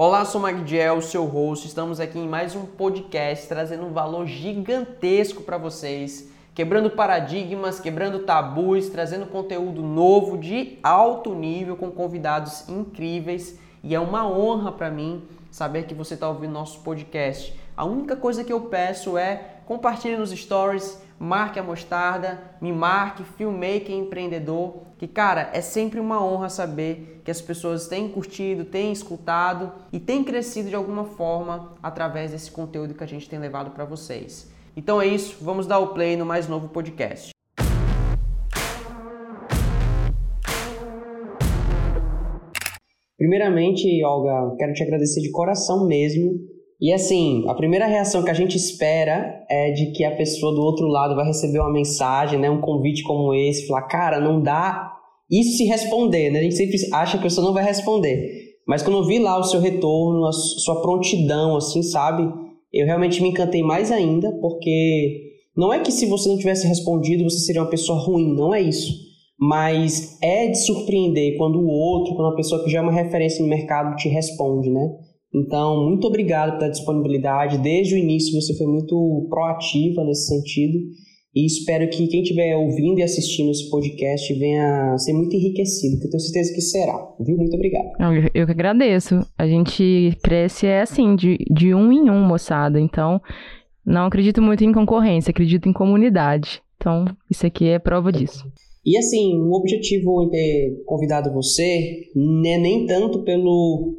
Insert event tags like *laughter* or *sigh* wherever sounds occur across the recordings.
Olá, sou Magdiel, seu host. Estamos aqui em mais um podcast trazendo um valor gigantesco para vocês, quebrando paradigmas, quebrando tabus, trazendo conteúdo novo de alto nível com convidados incríveis. E é uma honra para mim saber que você está ouvindo nosso podcast. A única coisa que eu peço é compartilhe nos stories, marque a mostarda, me marque, filmmaker empreendedor, que cara, é sempre uma honra saber que as pessoas têm curtido, têm escutado e têm crescido de alguma forma através desse conteúdo que a gente tem levado para vocês. Então é isso, vamos dar o play no mais novo podcast. Primeiramente, Olga, quero te agradecer de coração mesmo e assim, a primeira reação que a gente espera é de que a pessoa do outro lado vai receber uma mensagem, né, um convite como esse, falar, cara, não dá isso se responder, né? A gente sempre acha que a pessoa não vai responder. Mas quando eu vi lá o seu retorno, a sua prontidão, assim, sabe? Eu realmente me encantei mais ainda, porque não é que se você não tivesse respondido você seria uma pessoa ruim, não é isso. Mas é de surpreender quando o outro, quando a pessoa que já é uma referência no mercado te responde, né? Então, muito obrigado pela disponibilidade. Desde o início você foi muito proativa nesse sentido. E espero que quem estiver ouvindo e assistindo esse podcast venha ser muito enriquecido, que eu tenho certeza que será. Viu? Muito obrigado. Eu, eu que agradeço. A gente cresce é assim, de, de um em um, moçada. Então, não acredito muito em concorrência, acredito em comunidade. Então, isso aqui é prova disso. E assim, o objetivo em ter convidado você não é nem tanto pelo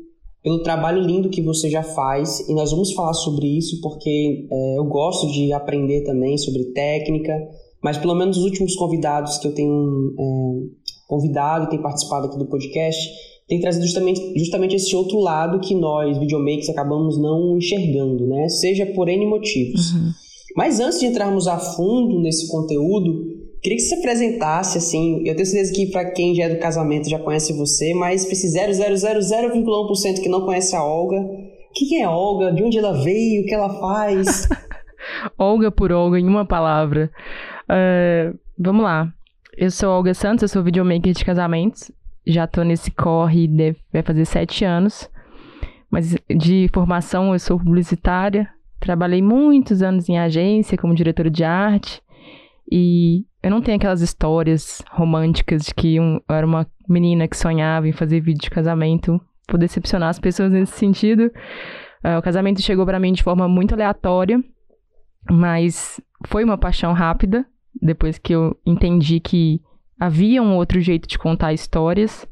pelo trabalho lindo que você já faz e nós vamos falar sobre isso porque é, eu gosto de aprender também sobre técnica, mas pelo menos os últimos convidados que eu tenho é, convidado e tem participado aqui do podcast tem trazido justamente, justamente esse outro lado que nós, videomakers, acabamos não enxergando, né? Seja por N motivos. Uhum. Mas antes de entrarmos a fundo nesse conteúdo, Queria que você se apresentasse, assim, eu tenho certeza que para quem já é do casamento já conhece você, mas para esse 0,000,1% que não conhece a Olga, o que, que é Olga? De onde ela veio? O que ela faz? Olga por Olga, em uma palavra. Uh, vamos lá. Eu sou Olga Santos, eu sou videomaker de casamentos. Já tô nesse corre, deve, vai fazer sete anos. Mas de formação eu sou publicitária. Trabalhei muitos anos em agência como diretora de arte. E eu não tenho aquelas histórias românticas de que um, eu era uma menina que sonhava em fazer vídeo de casamento. Vou decepcionar as pessoas nesse sentido. Uh, o casamento chegou para mim de forma muito aleatória, mas foi uma paixão rápida. Depois que eu entendi que havia um outro jeito de contar histórias.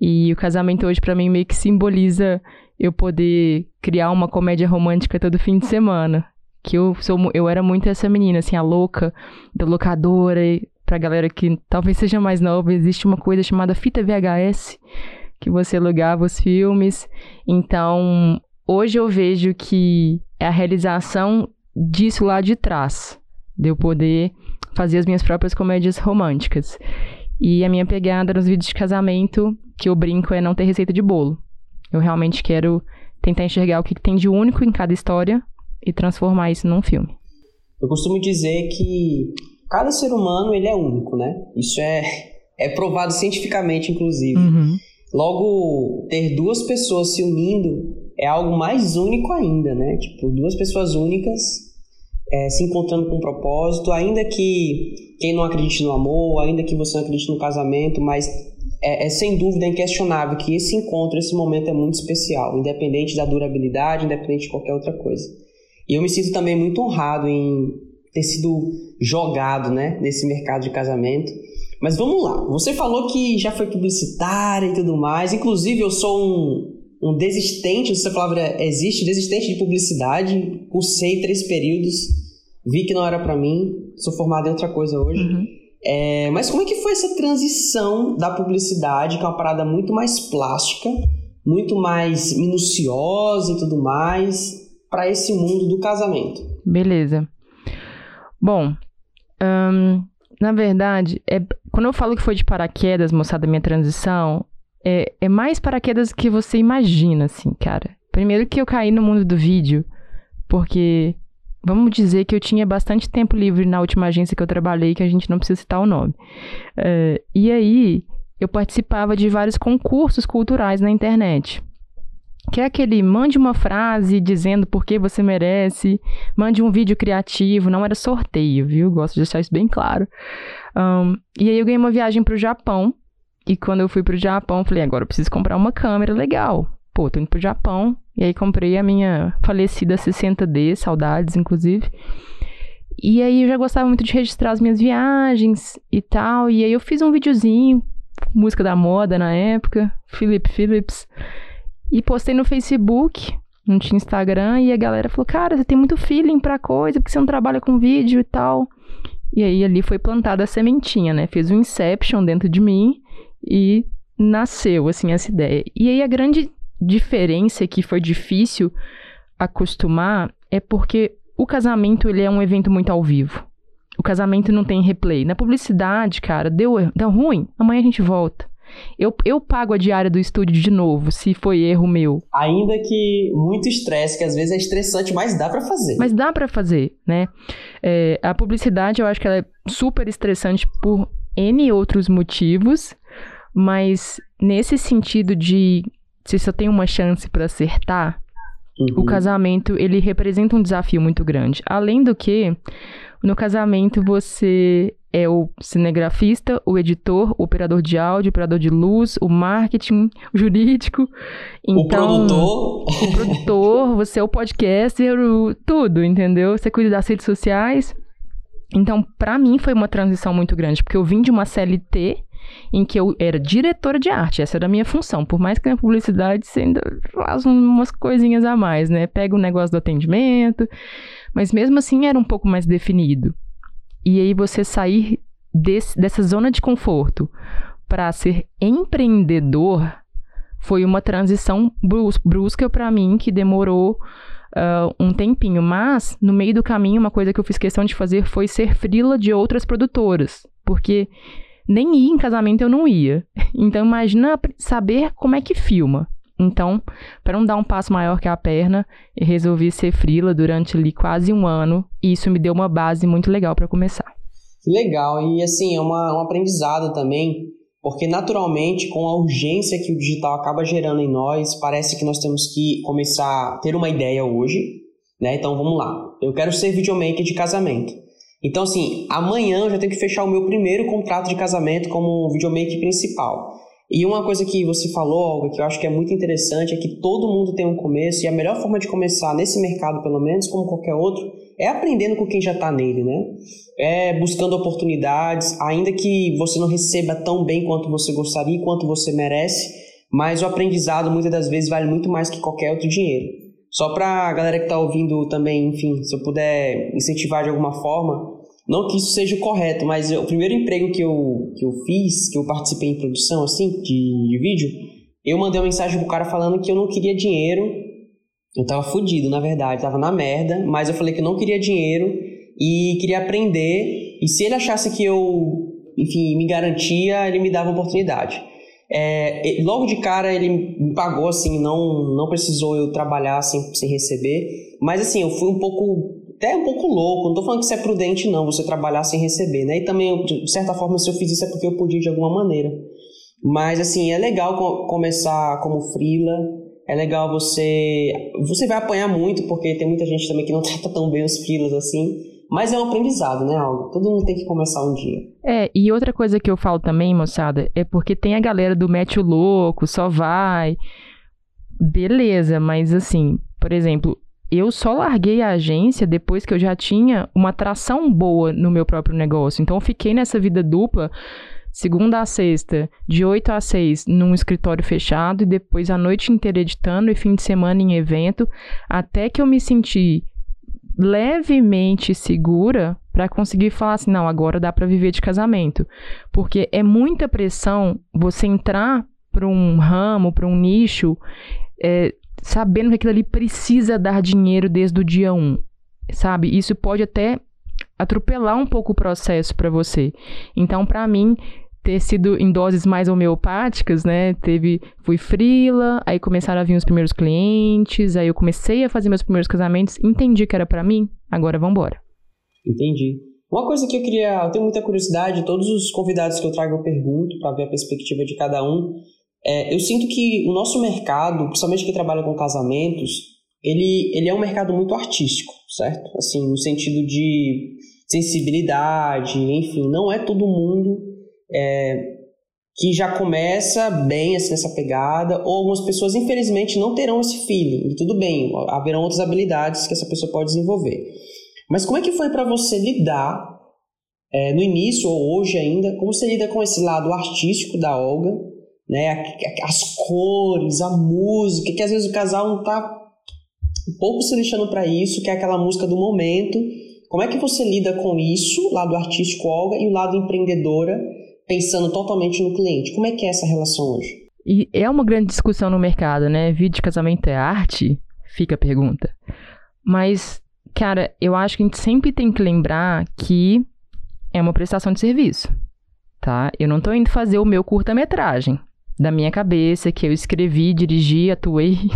E o casamento hoje para mim meio que simboliza eu poder criar uma comédia romântica todo fim de semana que eu sou eu era muito essa menina, assim, a louca da locadora. E pra galera que talvez seja mais nova, existe uma coisa chamada fita VHS, que você alugava os filmes. Então, hoje eu vejo que é a realização disso lá de trás, de eu poder fazer as minhas próprias comédias românticas. E a minha pegada nos vídeos de casamento, que eu brinco, é não ter receita de bolo. Eu realmente quero tentar enxergar o que tem de único em cada história e transformar isso num filme. Eu costumo dizer que cada ser humano ele é único, né? Isso é, é provado cientificamente, inclusive. Uhum. Logo, ter duas pessoas se unindo é algo mais único ainda, né? Tipo, duas pessoas únicas é, se encontrando com um propósito, ainda que quem não acredite no amor, ainda que você não acredite no casamento, mas é, é, sem dúvida inquestionável que esse encontro, esse momento é muito especial, independente da durabilidade, independente de qualquer outra coisa. E eu me sinto também muito honrado em ter sido jogado né, nesse mercado de casamento. Mas vamos lá, você falou que já foi publicitária e tudo mais. Inclusive, eu sou um, um desistente, se a palavra existe, desistente de publicidade. Cursei três períodos, vi que não era para mim, sou formado em outra coisa hoje. Uhum. É, mas como é que foi essa transição da publicidade, que é uma parada muito mais plástica, muito mais minuciosa e tudo mais, para esse mundo do casamento. Beleza. Bom, na verdade, é, quando eu falo que foi de paraquedas, moçada, minha transição, é, é mais paraquedas que você imagina, assim, cara. Primeiro que eu caí no mundo do vídeo, porque vamos dizer que eu tinha bastante tempo livre na última agência que eu trabalhei, que a gente não precisa citar o nome. Uh, e aí, eu participava de vários concursos culturais na internet que é aquele mande uma frase dizendo por que você merece, mande um vídeo criativo, não era sorteio, viu? Gosto de deixar isso bem claro. Um, e aí eu ganhei uma viagem para o Japão, e quando eu fui para o Japão, falei, agora eu preciso comprar uma câmera legal. Pô, tô indo pro Japão, e aí comprei a minha falecida 60D, saudades, inclusive. E aí eu já gostava muito de registrar as minhas viagens e tal, e aí eu fiz um videozinho, música da moda na época, Philip Phillips, e postei no Facebook, não tinha Instagram, e a galera falou: Cara, você tem muito feeling pra coisa, porque você não trabalha com vídeo e tal. E aí ali foi plantada a sementinha, né? Fez um inception dentro de mim e nasceu, assim, essa ideia. E aí a grande diferença que foi difícil acostumar é porque o casamento ele é um evento muito ao vivo. O casamento não tem replay. Na publicidade, cara, deu, deu ruim, amanhã a gente volta. Eu, eu pago a diária do estúdio de novo, se foi erro meu. Ainda que muito estresse, que às vezes é estressante, mas dá para fazer. Mas dá para fazer, né? É, a publicidade, eu acho que ela é super estressante por N outros motivos, mas nesse sentido de se só tem uma chance para acertar, uhum. o casamento ele representa um desafio muito grande. Além do que, no casamento você é o cinegrafista, o editor, o operador de áudio, o operador de luz, o marketing, o jurídico. Então, o produtor. O produtor, você é o podcaster, o, tudo, entendeu? Você cuida das redes sociais. Então, para mim foi uma transição muito grande, porque eu vim de uma CLT em que eu era diretora de arte, essa era a minha função. Por mais que na publicidade você ainda faz umas coisinhas a mais, né? Pega o negócio do atendimento, mas mesmo assim era um pouco mais definido. E aí você sair desse, dessa zona de conforto para ser empreendedor foi uma transição brusca para mim que demorou uh, um tempinho. Mas, no meio do caminho, uma coisa que eu fiz questão de fazer foi ser frila de outras produtoras. Porque nem ir em casamento eu não ia. *laughs* Então, imagina saber como é que filma. Então, para não dar um passo maior que a perna, eu resolvi ser frila durante ali quase um ano e isso me deu uma base muito legal para começar. Legal, e assim, é uma, um aprendizado também, porque naturalmente, com a urgência que o digital acaba gerando em nós, parece que nós temos que começar a ter uma ideia hoje, né? Então vamos lá. Eu quero ser videomaker de casamento. Então, assim, amanhã eu já tenho que fechar o meu primeiro contrato de casamento como videomaker principal. E uma coisa que você falou, Olga, que eu acho que é muito interessante, é que todo mundo tem um começo, e a melhor forma de começar nesse mercado, pelo menos, como qualquer outro, é aprendendo com quem já está nele, né? É buscando oportunidades, ainda que você não receba tão bem quanto você gostaria, quanto você merece, mas o aprendizado muitas das vezes vale muito mais que qualquer outro dinheiro. Só para a galera que está ouvindo também, enfim, se eu puder incentivar de alguma forma, não que isso seja o correto, mas o primeiro emprego que eu, que eu fiz, que eu participei em produção, assim, de, de vídeo, eu mandei uma mensagem pro cara falando que eu não queria dinheiro. Eu tava fudido, na verdade, tava na merda, mas eu falei que eu não queria dinheiro e queria aprender. E se ele achasse que eu, enfim, me garantia, ele me dava oportunidade. É, logo de cara ele me pagou assim, não, não precisou eu trabalhar sem, sem receber. Mas assim, eu fui um pouco até um pouco louco. Não tô falando que isso é prudente, não, você trabalhar sem receber, né? E também, de certa forma, se eu fiz isso é porque eu podia de alguma maneira. Mas, assim, é legal começar como frila. É legal você. Você vai apanhar muito, porque tem muita gente também que não *laughs* trata tão bem os frilas assim. Mas é um aprendizado, né, algo? Todo mundo tem que começar um dia. É, e outra coisa que eu falo também, moçada, é porque tem a galera do mete o louco, só vai. Beleza, mas assim, por exemplo, eu só larguei a agência depois que eu já tinha uma atração boa no meu próprio negócio. Então eu fiquei nessa vida dupla, segunda a sexta, de 8 a 6, num escritório fechado e depois a noite inteira editando e fim de semana em evento, até que eu me senti levemente segura para conseguir falar assim, não, agora dá para viver de casamento. Porque é muita pressão você entrar para um ramo, para um nicho, é, sabendo que aquilo ali precisa dar dinheiro desde o dia 1, sabe? Isso pode até atropelar um pouco o processo para você. Então, para mim, ter sido em doses mais homeopáticas, né? Teve, fui frila, aí começaram a vir os primeiros clientes, aí eu comecei a fazer meus primeiros casamentos, entendi que era para mim, agora vamos embora. Entendi. Uma coisa que eu queria, eu tenho muita curiosidade, todos os convidados que eu trago eu pergunto para ver a perspectiva de cada um. É, eu sinto que o nosso mercado, principalmente quem trabalha com casamentos, ele, ele é um mercado muito artístico, certo? Assim, no sentido de sensibilidade, enfim, não é todo mundo é, que já começa bem assim, nessa pegada, ou algumas pessoas, infelizmente, não terão esse feeling, e tudo bem, haverão outras habilidades que essa pessoa pode desenvolver. Mas como é que foi para você lidar é, no início ou hoje ainda, como você lida com esse lado artístico da Olga, né, as cores, a música, que às vezes o casal não tá um pouco se lixando para isso, que é aquela música do momento. Como é que você lida com isso, lado artístico Olga, e o lado empreendedora, pensando totalmente no cliente? Como é que é essa relação hoje? E é uma grande discussão no mercado, né? Vídeo de casamento é arte? Fica a pergunta. Mas, cara, eu acho que a gente sempre tem que lembrar que é uma prestação de serviço, tá? Eu não tô indo fazer o meu curta-metragem da minha cabeça, que eu escrevi, dirigi, atuei. *laughs*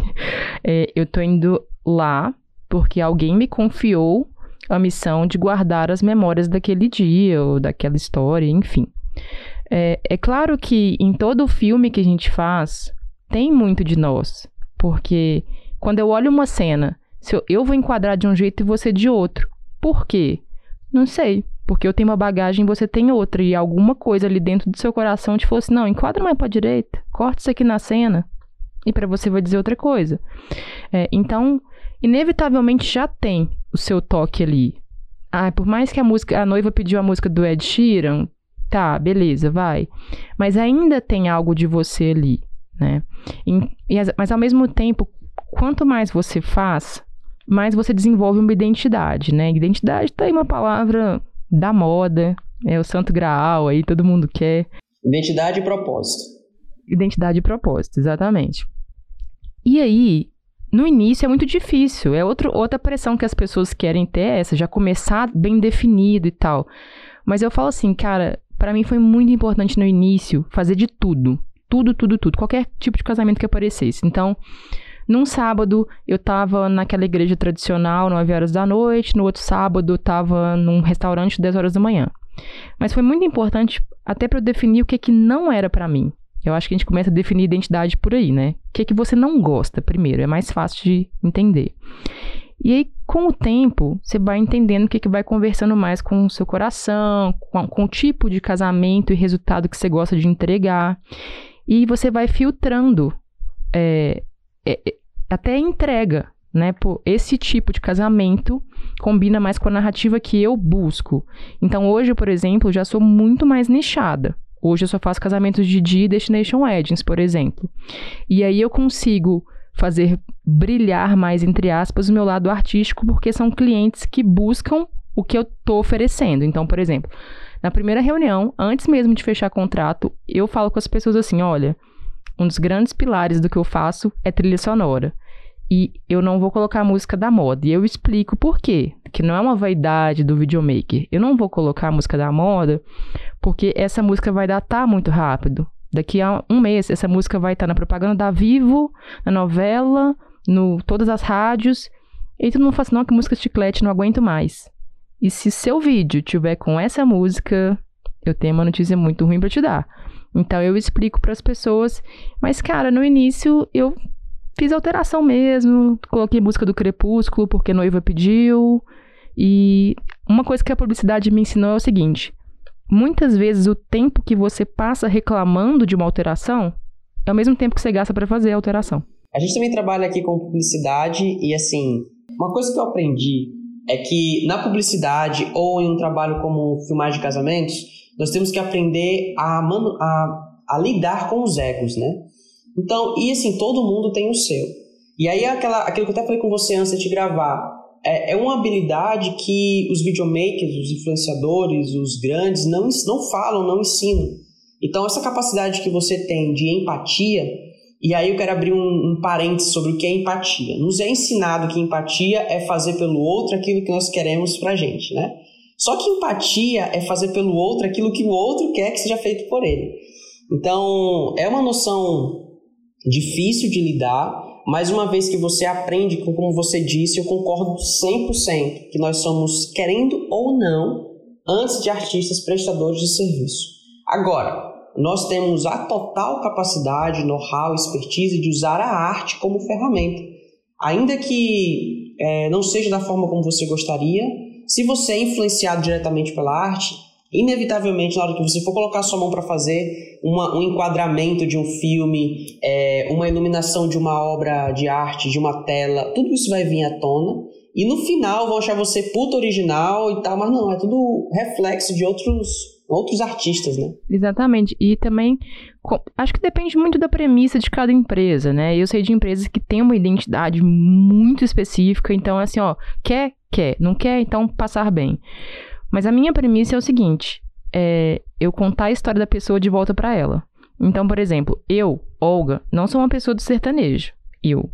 É, eu tô indo lá porque alguém me confiou a missão de guardar as memórias daquele dia ou daquela história, enfim. É, é claro que em todo filme que a gente faz, tem muito de nós. Porque quando eu olho uma cena, se eu, eu vou enquadrar de um jeito e você de outro. Por quê? Não sei. Porque eu tenho uma bagagem e você tem outra. E alguma coisa ali dentro do seu coração te fosse, assim, não, enquadra mais pra direita, corta isso aqui na cena. E para você vai dizer outra coisa. É, então, inevitavelmente já tem o seu toque ali. Ah, por mais que a música, a noiva pediu a música do Ed Sheeran, tá, beleza, vai. Mas ainda tem algo de você ali, né? E, mas ao mesmo tempo, quanto mais você faz, mais você desenvolve uma identidade, né? Identidade tá aí uma palavra da moda, é o santo graal aí, todo mundo quer. Identidade e propósito. Identidade e propósito, exatamente. E aí, no início é muito difícil, é outro, outra pressão que as pessoas querem ter é essa, já começar bem definido e tal. Mas eu falo assim, cara, para mim foi muito importante no início fazer de tudo. Tudo, tudo, tudo. Qualquer tipo de casamento que aparecesse. Então, num sábado, eu tava naquela igreja tradicional, 9 horas da noite. No outro sábado, eu tava num restaurante, 10 horas da manhã. Mas foi muito importante até para eu definir o que que não era para mim. Eu acho que a gente começa a definir identidade por aí, né? O que que você não gosta primeiro, é mais fácil de entender. E aí, com o tempo, você vai entendendo o que, que vai conversando mais com o seu coração, com, com o tipo de casamento e resultado que você gosta de entregar. E você vai filtrando é, é, é, até entrega, né? Pô, esse tipo de casamento combina mais com a narrativa que eu busco. Então, hoje, por exemplo, já sou muito mais nichada. Hoje eu só faço casamentos de dia e destination weddings, por exemplo. E aí eu consigo fazer brilhar mais, entre aspas, o meu lado artístico, porque são clientes que buscam o que eu estou oferecendo. Então, por exemplo, na primeira reunião, antes mesmo de fechar contrato, eu falo com as pessoas assim: olha, um dos grandes pilares do que eu faço é trilha sonora. E eu não vou colocar música da moda. E eu explico por quê. Que não é uma vaidade do videomaker. Eu não vou colocar música da moda porque essa música vai datar muito rápido. Daqui a um mês, essa música vai estar na propaganda da Vivo, na novela, no todas as rádios. E mundo fala assim, não, que música chiclete, não aguento mais. E se seu vídeo tiver com essa música, eu tenho uma notícia muito ruim para te dar. Então eu explico para as pessoas, mas cara, no início eu fiz alteração mesmo, coloquei música do Crepúsculo porque noiva pediu. E uma coisa que a publicidade me ensinou é o seguinte: muitas vezes o tempo que você passa reclamando de uma alteração é o mesmo tempo que você gasta para fazer a alteração. A gente também trabalha aqui com publicidade e assim, uma coisa que eu aprendi é que na publicidade ou em um trabalho como filmagem de casamentos, nós temos que aprender a, a, a lidar com os egos, né? Então, e assim, todo mundo tem o seu. E aí, aquela, aquilo que eu até falei com você antes de gravar, é, é uma habilidade que os videomakers, os influenciadores, os grandes, não, não falam, não ensinam. Então, essa capacidade que você tem de empatia, e aí eu quero abrir um, um parênteses sobre o que é empatia. Nos é ensinado que empatia é fazer pelo outro aquilo que nós queremos pra gente, né? Só que empatia é fazer pelo outro aquilo que o outro quer que seja feito por ele. Então, é uma noção difícil de lidar, mas uma vez que você aprende, como você disse, eu concordo 100% que nós somos, querendo ou não, antes de artistas prestadores de serviço. Agora, nós temos a total capacidade, know-how, expertise de usar a arte como ferramenta. Ainda que é, não seja da forma como você gostaria, se você é influenciado diretamente pela arte, inevitavelmente, na hora que você for colocar sua mão para fazer uma, um enquadramento de um filme, é, uma iluminação de uma obra de arte, de uma tela, tudo isso vai vir à tona. E no final vão achar você puta original e tal, mas não, é tudo reflexo de outros outros artistas, né? Exatamente. E também acho que depende muito da premissa de cada empresa, né? Eu sei de empresas que têm uma identidade muito específica, então assim, ó, quer, quer, não quer, então passar bem. Mas a minha premissa é o seguinte: é eu contar a história da pessoa de volta para ela. Então, por exemplo, eu, Olga, não sou uma pessoa do sertanejo. Eu.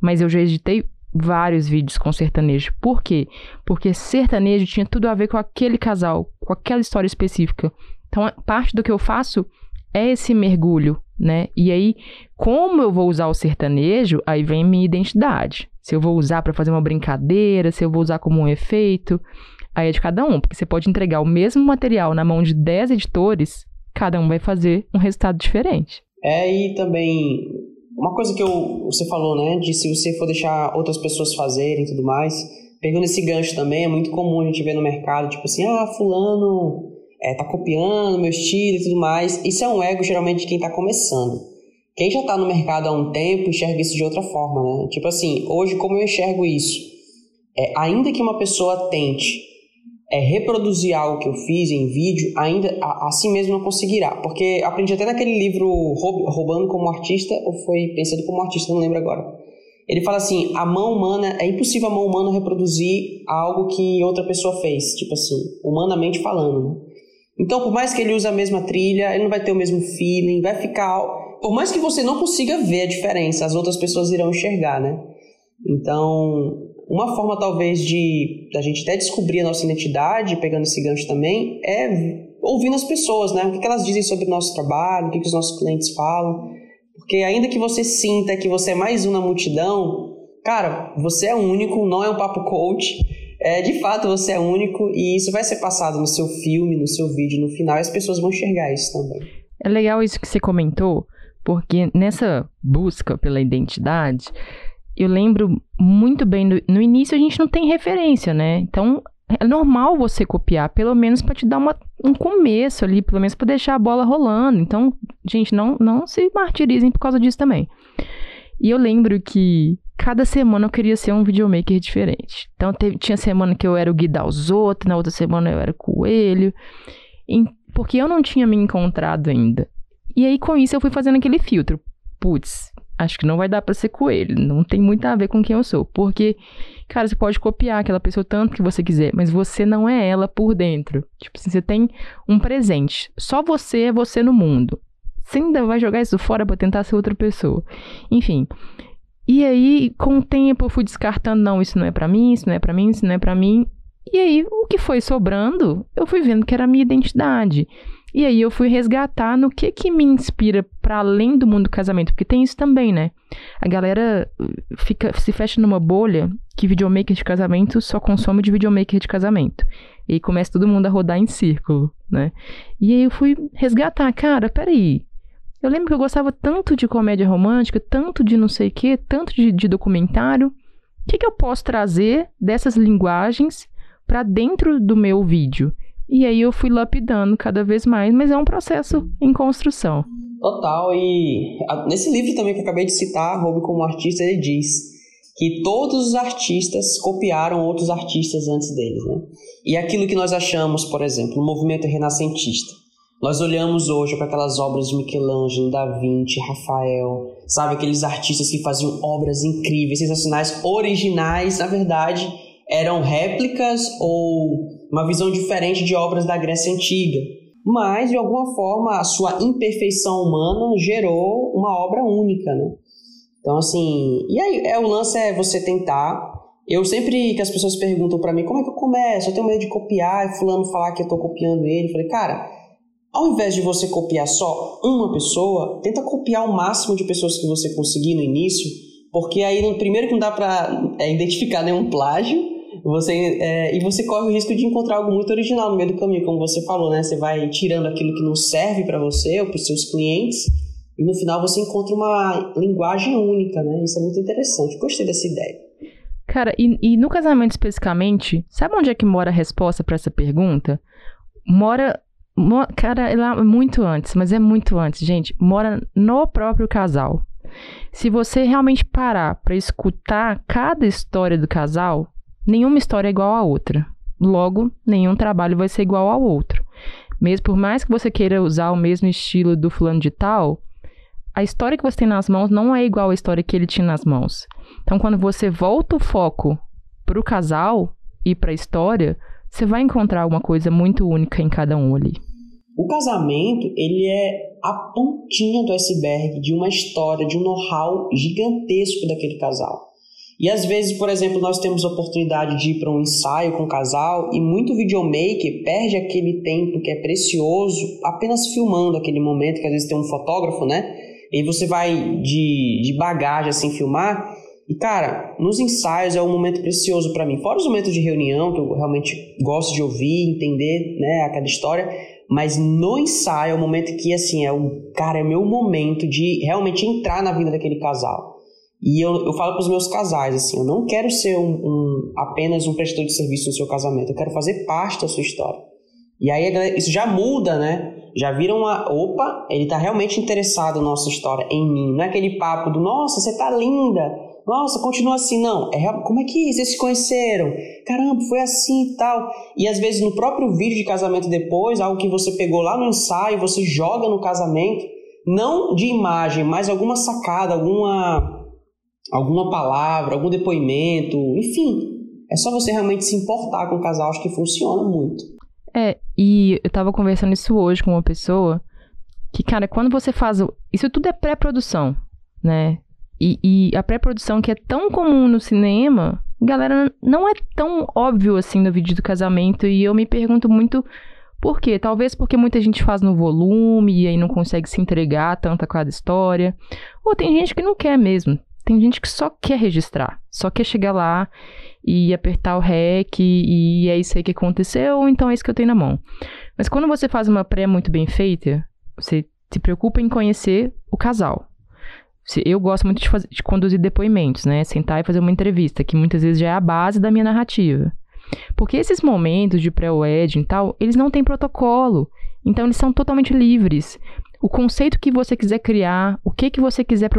Mas eu já editei vários vídeos com sertanejo. Por quê? Porque sertanejo tinha tudo a ver com aquele casal, com aquela história específica. Então, parte do que eu faço é esse mergulho, né? E aí, como eu vou usar o sertanejo, aí vem minha identidade. Se eu vou usar para fazer uma brincadeira, se eu vou usar como um efeito, aí é de cada um, porque você pode entregar o mesmo material na mão de 10 editores, cada um vai fazer um resultado diferente. É, e também uma coisa que eu, você falou, né, de se você for deixar outras pessoas fazerem e tudo mais, pegando esse gancho também, é muito comum a gente ver no mercado, tipo assim, ah, fulano é, tá copiando meu estilo e tudo mais. Isso é um ego geralmente de quem tá começando. Quem já tá no mercado há um tempo enxerga isso de outra forma, né? Tipo assim, hoje como eu enxergo isso? É, ainda que uma pessoa tente é, reproduzir algo que eu fiz em vídeo, ainda assim mesmo não conseguirá. Porque aprendi até naquele livro Roubando como Artista, ou foi Pensando como Artista, não lembro agora. Ele fala assim: a mão humana, é impossível a mão humana reproduzir algo que outra pessoa fez, tipo assim, humanamente falando. Né? Então, por mais que ele use a mesma trilha, ele não vai ter o mesmo feeling, vai ficar. Por mais que você não consiga ver a diferença, as outras pessoas irão enxergar, né? Então, uma forma, talvez, de a gente até descobrir a nossa identidade, pegando esse gancho também, é ouvindo as pessoas, né? O que elas dizem sobre o nosso trabalho, o que os nossos clientes falam. Porque ainda que você sinta que você é mais um na multidão, cara, você é único, não é um papo coach. É, de fato, você é único e isso vai ser passado no seu filme, no seu vídeo, no final, e as pessoas vão enxergar isso também. É legal isso que você comentou, porque nessa busca pela identidade, eu lembro muito bem, no, no início a gente não tem referência, né? Então é normal você copiar, pelo menos para te dar uma, um começo ali, pelo menos para deixar a bola rolando. Então, gente, não, não se martirizem por causa disso também. E eu lembro que cada semana eu queria ser um videomaker diferente. Então, teve, tinha semana que eu era o outros, na outra semana eu era o coelho. porque eu não tinha me encontrado ainda. E aí, com isso, eu fui fazendo aquele filtro. Putz, acho que não vai dar para ser coelho. Não tem muito a ver com quem eu sou. Porque, cara, você pode copiar aquela pessoa tanto que você quiser, mas você não é ela por dentro. Tipo assim, você tem um presente. Só você é você no mundo. Você ainda vai jogar isso fora para tentar ser outra pessoa. Enfim. E aí, com o tempo, eu fui descartando: não, isso não é para mim, isso não é para mim, isso não é para mim. E aí, o que foi sobrando, eu fui vendo que era a minha identidade. E aí eu fui resgatar no que que me inspira para além do mundo do casamento, porque tem isso também, né? A galera uh, fica se fecha numa bolha que videomaker de casamento só consome de videomaker de casamento. E começa todo mundo a rodar em círculo, né? E aí eu fui resgatar, cara, peraí. Eu lembro que eu gostava tanto de comédia romântica, tanto de não sei o que, tanto de, de documentário. O que, que eu posso trazer dessas linguagens para dentro do meu vídeo? E aí eu fui lapidando cada vez mais, mas é um processo em construção. Total, e nesse livro também que eu acabei de citar, Roube como artista, ele diz que todos os artistas copiaram outros artistas antes deles, né? E aquilo que nós achamos, por exemplo, o movimento renascentista. Nós olhamos hoje para aquelas obras de Michelangelo, Da Vinci, Rafael, sabe? Aqueles artistas que faziam obras incríveis, sensacionais, originais, na verdade, eram réplicas ou uma visão diferente de obras da Grécia Antiga. Mas, de alguma forma, a sua imperfeição humana gerou uma obra única, né? Então, assim, e aí é, o lance é você tentar. Eu sempre que as pessoas perguntam para mim como é que eu começo, eu tenho medo de copiar e fulano falar que eu tô copiando ele. Eu falei, cara, ao invés de você copiar só uma pessoa, tenta copiar o máximo de pessoas que você conseguir no início, porque aí, primeiro, que não dá para é, identificar nenhum plágio, Você, é, e você corre o risco de encontrar algo muito original no meio do caminho, como você falou, né? Você vai tirando aquilo que não serve para você ou para os seus clientes e no final você encontra uma linguagem única, né? Isso é muito interessante. Gostei dessa ideia. Cara, e, e no casamento especificamente, sabe onde é que mora a resposta para essa pergunta? Mora Cara, é lá muito antes, mas é muito antes, gente. Mora no próprio casal. Se você realmente parar para escutar cada história do casal, nenhuma história é igual à outra. Logo, nenhum trabalho vai ser igual ao outro. Mesmo por mais que você queira usar o mesmo estilo do fulano de tal, a história que você tem nas mãos não é igual à história que ele tinha nas mãos. Então, quando você volta o foco para o casal e para a história, você vai encontrar alguma coisa muito única em cada um ali. O casamento, ele é a pontinha do iceberg de uma história, de um know-how gigantesco daquele casal. E às vezes, por exemplo, nós temos a oportunidade de ir para um ensaio com o casal e muito videomaker perde aquele tempo que é precioso apenas filmando aquele momento, que às vezes tem um fotógrafo, né? E você vai de, de bagagem assim filmar e, cara, nos ensaios é um momento precioso para mim. Fora os momentos de reunião, que eu realmente gosto de ouvir, entender, né, aquela história. Mas no ensaio é o momento que, assim, é o, cara, é meu momento de realmente entrar na vida daquele casal. E eu, eu falo para os meus casais, assim, eu não quero ser um, um, apenas um prestador de serviço no seu casamento, eu quero fazer parte da sua história. E aí isso já muda, né? Já viram uma. Opa, ele tá realmente interessado na nossa história, em mim. Não é aquele papo do, nossa, você tá linda nossa, continua assim, não. É, como é que vocês se conheceram? Caramba, foi assim e tal. E às vezes no próprio vídeo de casamento depois, algo que você pegou lá no ensaio, você joga no casamento, não de imagem, mas alguma sacada, alguma, alguma palavra, algum depoimento, enfim. É só você realmente se importar com o casal, acho que funciona muito. É, e eu tava conversando isso hoje com uma pessoa que, cara, quando você faz. Isso tudo é pré-produção, né? E, e a pré-produção que é tão comum no cinema, galera, não é tão óbvio assim no vídeo do casamento. E eu me pergunto muito por quê? Talvez porque muita gente faz no volume e aí não consegue se entregar tanto a cada história. Ou tem gente que não quer mesmo. Tem gente que só quer registrar, só quer chegar lá e apertar o REC e é isso aí que aconteceu, então é isso que eu tenho na mão. Mas quando você faz uma pré muito bem feita, você se preocupa em conhecer o casal. Eu gosto muito de, fazer, de conduzir depoimentos, né? Sentar e fazer uma entrevista, que muitas vezes já é a base da minha narrativa. Porque esses momentos de pré-wedding e tal, eles não têm protocolo. Então, eles são totalmente livres. O conceito que você quiser criar, o que, que você quiser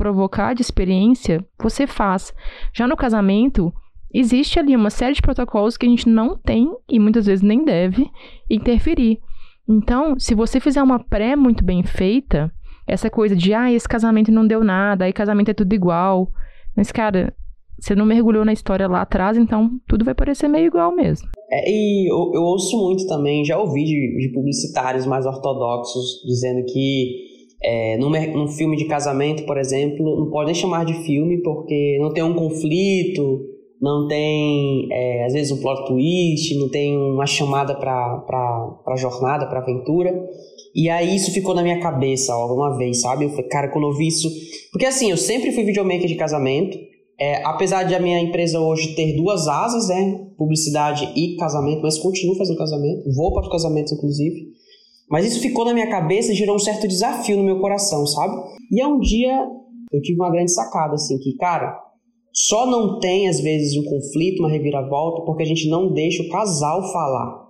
provocar de experiência, você faz. Já no casamento, existe ali uma série de protocolos que a gente não tem e muitas vezes nem deve interferir. Então, se você fizer uma pré muito bem feita, essa coisa de, ah, esse casamento não deu nada, aí casamento é tudo igual. Mas, cara, você não mergulhou na história lá atrás, então tudo vai parecer meio igual mesmo. É, e eu, eu, ouço muito também, já ouvi de, de publicitários mais ortodoxos dizendo que é, num, num filme de casamento, por exemplo, não pode nem chamar de filme porque não tem um conflito, não tem, é, às vezes, um plot twist, não tem uma chamada para jornada, para aventura. E aí isso ficou na minha cabeça alguma vez, sabe? Eu falei, cara, quando eu vi isso. Porque assim, eu sempre fui videomaker de casamento. É, apesar de a minha empresa hoje ter duas asas, né? Publicidade e casamento, mas continuo fazendo casamento. Vou para os casamentos, inclusive. Mas isso ficou na minha cabeça e gerou um certo desafio no meu coração, sabe? E é um dia eu tive uma grande sacada, assim, que, cara, só não tem, às vezes, um conflito, uma reviravolta, porque a gente não deixa o casal falar,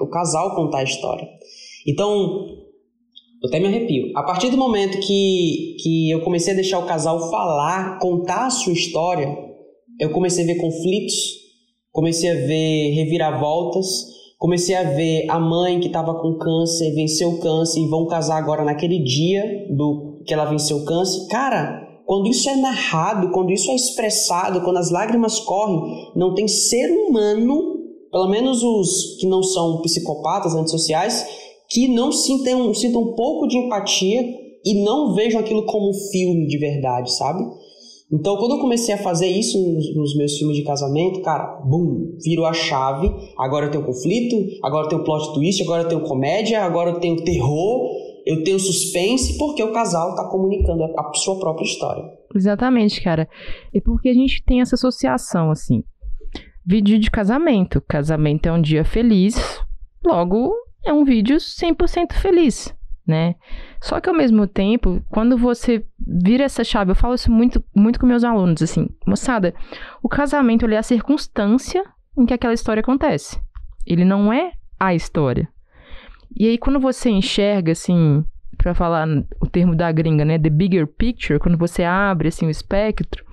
o casal contar a história. Então, eu até me arrepio. A partir do momento que, que eu comecei a deixar o casal falar, contar a sua história, eu comecei a ver conflitos, comecei a ver reviravoltas, comecei a ver a mãe que estava com câncer, venceu o câncer e vão casar agora naquele dia do que ela venceu o câncer. Cara, quando isso é narrado, quando isso é expressado, quando as lágrimas correm, não tem ser humano, pelo menos os que não são psicopatas antissociais, que não sintam, sintam um pouco de empatia e não vejam aquilo como um filme de verdade, sabe? Então, quando eu comecei a fazer isso nos, nos meus filmes de casamento, cara, bum, virou a chave. Agora eu tenho conflito, agora eu tenho plot twist, agora eu tenho comédia, agora eu tenho terror, eu tenho suspense, porque o casal está comunicando a sua própria história. Exatamente, cara. E porque a gente tem essa associação, assim. vídeo de casamento. Casamento é um dia feliz, logo é um vídeo 100% feliz, né? Só que ao mesmo tempo, quando você vira essa chave, eu falo isso muito, muito com meus alunos, assim, moçada, o casamento é a circunstância em que aquela história acontece. Ele não é a história. E aí, quando você enxerga, assim, para falar o termo da gringa, né, the bigger picture, quando você abre, assim, o espectro,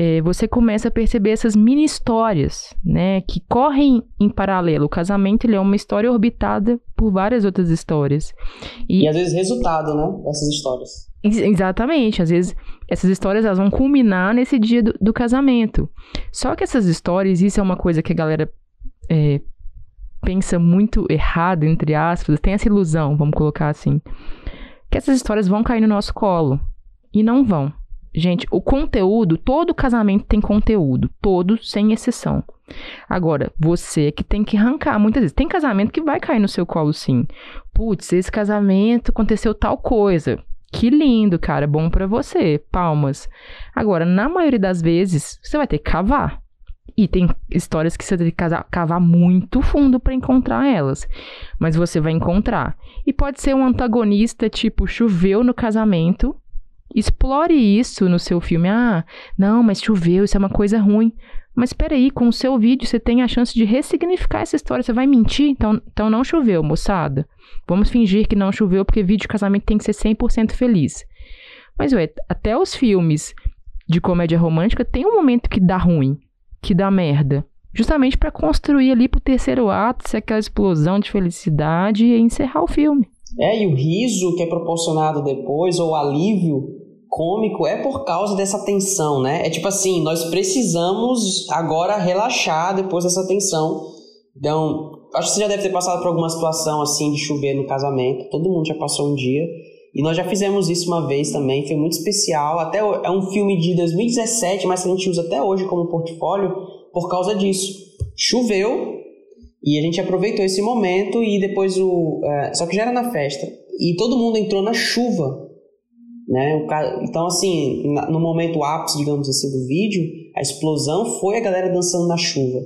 é, você começa a perceber essas mini histórias, né, que correm em paralelo. O casamento ele é uma história orbitada por várias outras histórias. E, e às vezes resultado, né, dessas histórias. Exatamente, às vezes essas histórias elas vão culminar nesse dia do, do casamento. Só que essas histórias, isso é uma coisa que a galera é, pensa muito errado, entre aspas, tem essa ilusão, vamos colocar assim, que essas histórias vão cair no nosso colo. E não vão. Gente, o conteúdo, todo casamento tem conteúdo, todo sem exceção. Agora, você que tem que arrancar muitas vezes. Tem casamento que vai cair no seu colo sim. Putz, esse casamento aconteceu tal coisa. Que lindo, cara, bom para você. Palmas. Agora, na maioria das vezes, você vai ter que cavar. E tem histórias que você tem que cavar muito fundo para encontrar elas. Mas você vai encontrar. E pode ser um antagonista tipo choveu no casamento Explore isso no seu filme. Ah, não, mas choveu, isso é uma coisa ruim. Mas espera aí, com o seu vídeo você tem a chance de ressignificar essa história. Você vai mentir? Então, então não choveu, moçada. Vamos fingir que não choveu, porque vídeo de casamento tem que ser 100% feliz. Mas, ué, até os filmes de comédia romântica tem um momento que dá ruim, que dá merda. Justamente para construir ali pro terceiro ato, ser aquela explosão de felicidade e encerrar o filme. É, e o riso que é proporcionado depois, ou o alívio cômico, é por causa dessa tensão, né? É tipo assim, nós precisamos agora relaxar depois dessa tensão. Então, acho que você já deve ter passado por alguma situação assim de chover no casamento. Todo mundo já passou um dia. E nós já fizemos isso uma vez também, foi muito especial. Até é um filme de 2017, mas que a gente usa até hoje como portfólio por causa disso. Choveu, e a gente aproveitou esse momento e depois o. É, só que já era na festa. E todo mundo entrou na chuva. Né? Então, assim, no momento ápice, digamos assim, do vídeo, a explosão foi a galera dançando na chuva.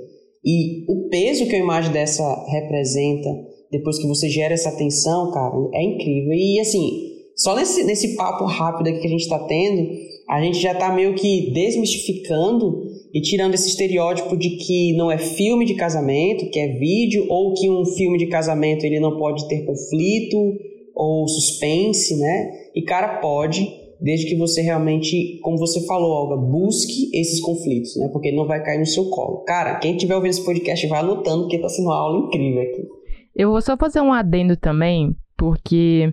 E o peso que a imagem dessa representa, depois que você gera essa tensão, cara, é incrível. E assim, só nesse, nesse papo rápido aqui que a gente está tendo, a gente já está meio que desmistificando e tirando esse estereótipo de que não é filme de casamento, que é vídeo, ou que um filme de casamento ele não pode ter conflito ou suspense, né? E cara, pode, desde que você realmente, como você falou, Olga, busque esses conflitos, né? Porque não vai cair no seu colo. Cara, quem tiver ouvindo esse podcast vai anotando, porque tá sendo uma aula incrível aqui. Eu vou só fazer um adendo também, porque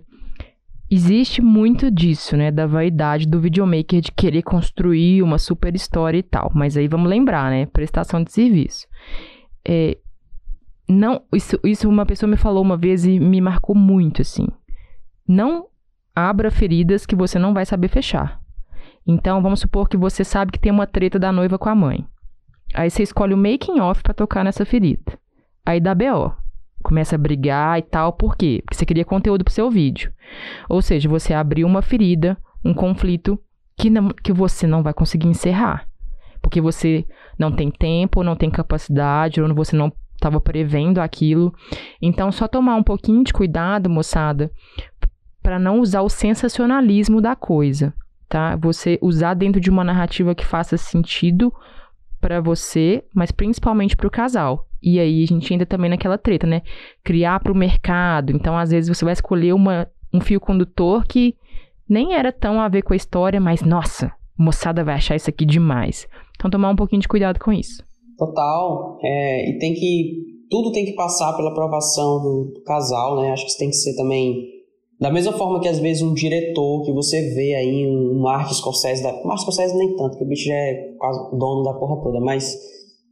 Existe muito disso, né, da vaidade do videomaker de querer construir uma super história e tal. Mas aí vamos lembrar, né, prestação de serviço. É, não, isso, isso uma pessoa me falou uma vez e me marcou muito, assim. Não abra feridas que você não vai saber fechar. Então, vamos supor que você sabe que tem uma treta da noiva com a mãe. Aí você escolhe o making off para tocar nessa ferida. Aí dá BO começa a brigar e tal. Por quê? Porque você queria conteúdo pro seu vídeo. Ou seja, você abriu uma ferida, um conflito que, não, que você não vai conseguir encerrar. Porque você não tem tempo, não tem capacidade, ou você não estava prevendo aquilo. Então, só tomar um pouquinho de cuidado, moçada, para não usar o sensacionalismo da coisa, tá? Você usar dentro de uma narrativa que faça sentido para você, mas principalmente para o casal. E aí a gente ainda também naquela treta, né? Criar para o mercado. Então, às vezes, você vai escolher uma, um fio condutor que nem era tão a ver com a história, mas nossa, moçada vai achar isso aqui demais. Então, tomar um pouquinho de cuidado com isso. Total. É, e tem que. Tudo tem que passar pela aprovação do, do casal, né? Acho que isso tem que ser também. Da mesma forma que às vezes um diretor que você vê aí, um Mark Scorsese, da, Mark Scorsese nem tanto, que o bicho já é quase dono da porra toda, mas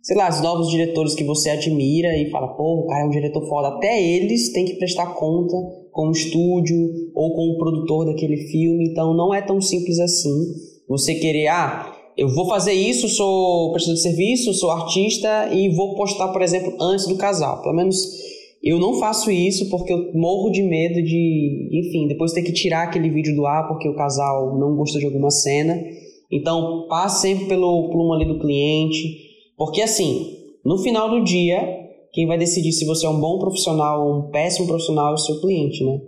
sei lá, os novos diretores que você admira e fala, pô, o cara é um diretor foda. Até eles têm que prestar conta com o estúdio ou com o produtor daquele filme. Então não é tão simples assim. Você querer, ah, eu vou fazer isso, sou prestador de serviço, sou artista e vou postar, por exemplo, antes do casal. Pelo menos eu não faço isso porque eu morro de medo de, enfim, depois ter que tirar aquele vídeo do ar porque o casal não gostou de alguma cena. Então, passe sempre pelo plumo ali do cliente porque assim, no final do dia, quem vai decidir se você é um bom profissional ou um péssimo profissional é o seu cliente, né?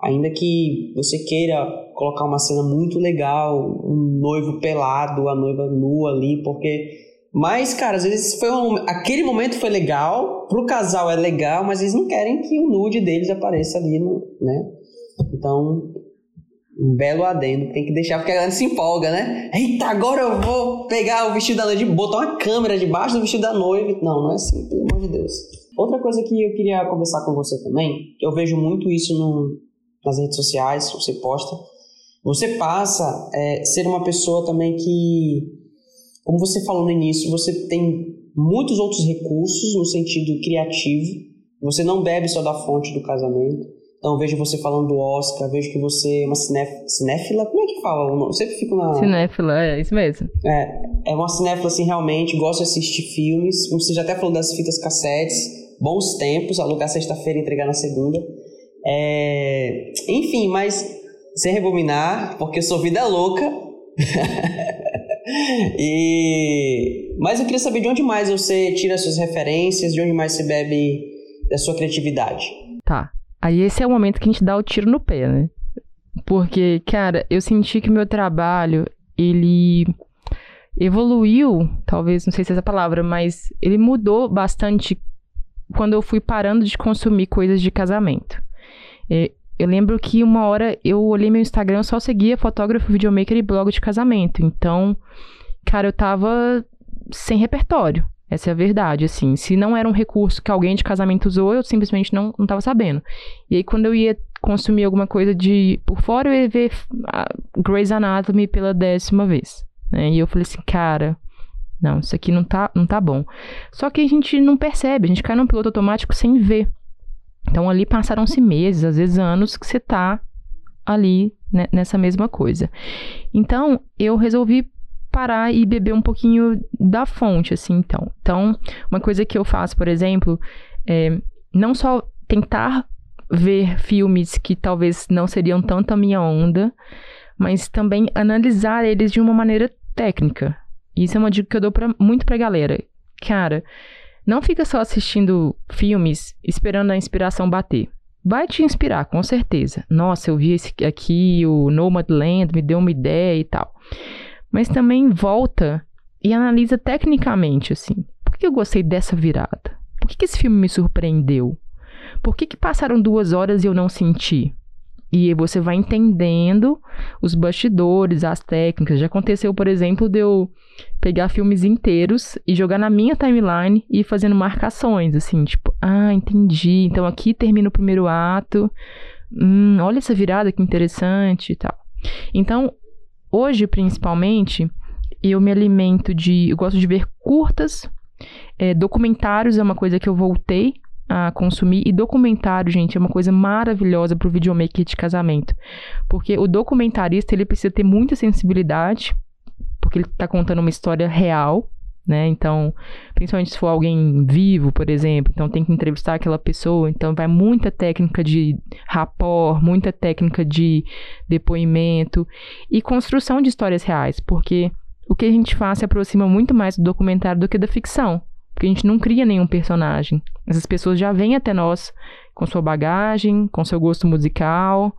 Ainda que você queira colocar uma cena muito legal, um noivo pelado, a noiva nua ali, porque mas, cara, às vezes foi um, aquele momento foi legal, pro casal é legal, mas eles não querem que o nude deles apareça ali, no, né? Então, um belo adendo, tem que deixar porque a galera se empolga, né? Eita, agora eu vou pegar o vestido da noiva, botar uma câmera debaixo do vestido da noiva. Não, não é assim, pelo amor de Deus. Outra coisa que eu queria conversar com você também, eu vejo muito isso no, nas redes sociais, você posta. Você passa é, ser uma pessoa também que como você falou no início, você tem muitos outros recursos no sentido criativo. Você não bebe só da fonte do casamento. Então vejo você falando do Oscar, vejo que você é uma cinéf... cinéfila. Como é que fala? Eu sempre fico na. Cinéfila, é isso mesmo. É, é uma cinéfila assim, realmente, gosta de assistir filmes. Como você já até falou das fitas cassetes, bons tempos, alugar sexta-feira e entregar na segunda. É... Enfim, mas sem rebobinar, porque sua vida é louca. *laughs* e... Mas eu queria saber de onde mais você tira suas referências, de onde mais você bebe da sua criatividade. Tá. Aí esse é o momento que a gente dá o tiro no pé, né? Porque, cara, eu senti que meu trabalho, ele evoluiu, talvez, não sei se é essa palavra, mas ele mudou bastante quando eu fui parando de consumir coisas de casamento. É, eu lembro que uma hora eu olhei meu Instagram, só seguia fotógrafo, videomaker e blog de casamento. Então, cara, eu tava sem repertório. Essa é a verdade, assim. Se não era um recurso que alguém de casamento usou, eu simplesmente não, não tava sabendo. E aí, quando eu ia consumir alguma coisa de por fora, eu ia ver Grey's Anatomy pela décima vez. Né? E eu falei assim, cara, não, isso aqui não tá, não tá bom. Só que a gente não percebe, a gente cai num piloto automático sem ver. Então ali passaram-se meses, às vezes anos, que você tá ali né, nessa mesma coisa. Então eu resolvi parar e beber um pouquinho da fonte, assim, então. Então, uma coisa que eu faço, por exemplo, é não só tentar ver filmes que talvez não seriam tanto a minha onda, mas também analisar eles de uma maneira técnica. Isso é uma dica que eu dou pra, muito pra galera. Cara, não fica só assistindo filmes esperando a inspiração bater. Vai te inspirar, com certeza. Nossa, eu vi esse aqui, o Nomadland, me deu uma ideia e tal. Mas também volta e analisa tecnicamente, assim. Por que eu gostei dessa virada? Por que, esse filme me surpreendeu? Por que, que passaram duas horas e eu não senti? E você vai entendendo os bastidores, as técnicas. Já aconteceu, por exemplo, de eu pegar filmes inteiros e jogar na minha timeline e ir fazendo marcações, assim, tipo, ah, entendi. Então aqui termina o primeiro ato. Hum, olha essa virada que interessante e tal. Então, hoje, principalmente, eu me alimento de. Eu gosto de ver curtas. É, documentários é uma coisa que eu voltei a consumir. E documentário, gente, é uma coisa maravilhosa para o videomaker de casamento. Porque o documentarista, ele precisa ter muita sensibilidade, porque ele está contando uma história real, né? Então, principalmente se for alguém vivo, por exemplo, então tem que entrevistar aquela pessoa, então vai muita técnica de rapport, muita técnica de depoimento e construção de histórias reais, porque o que a gente faz se aproxima muito mais do documentário do que da ficção. Porque a gente não cria nenhum personagem. Essas pessoas já vêm até nós com sua bagagem, com seu gosto musical,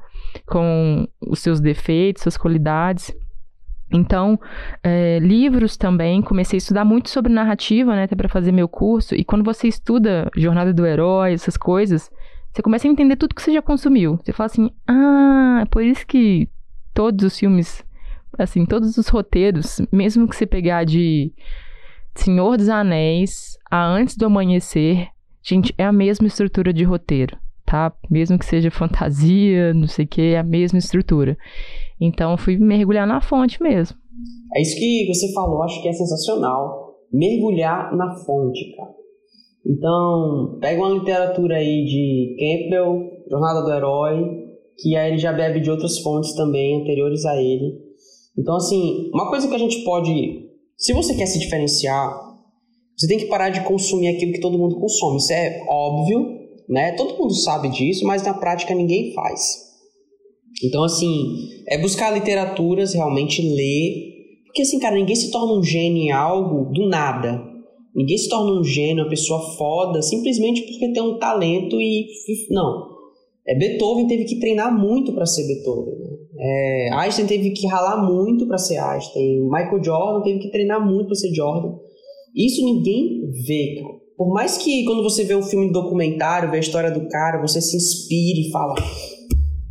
com os seus defeitos, suas qualidades. Então, é, livros também, comecei a estudar muito sobre narrativa, né, até para fazer meu curso. E quando você estuda Jornada do Herói, essas coisas, você começa a entender tudo que você já consumiu. Você fala assim, ah, é por isso que todos os filmes, assim, todos os roteiros, mesmo que você pegar de Senhor dos Anéis a Antes do Amanhecer, gente, é a mesma estrutura de roteiro, tá? Mesmo que seja fantasia, não sei o que, é a mesma estrutura. Então, fui mergulhar na fonte mesmo. É isso que você falou, acho que é sensacional. Mergulhar na fonte, cara. Então, pega uma literatura aí de Campbell, Jornada do Herói, que aí ele já bebe de outras fontes também anteriores a ele. Então, assim, uma coisa que a gente pode se você quer se diferenciar, você tem que parar de consumir aquilo que todo mundo consome. Isso é óbvio, né? Todo mundo sabe disso, mas na prática ninguém faz. Então, assim, é buscar literaturas, realmente ler. Porque, assim, cara, ninguém se torna um gênio em algo do nada. Ninguém se torna um gênio, uma pessoa foda, simplesmente porque tem um talento e. Não. É, Beethoven teve que treinar muito para ser Beethoven. Né? É, Einstein teve que ralar muito para ser Einstein. Michael Jordan teve que treinar muito para ser Jordan. Isso ninguém vê, cara. Por mais que quando você vê um filme documentário, vê a história do cara, você se inspire e fala: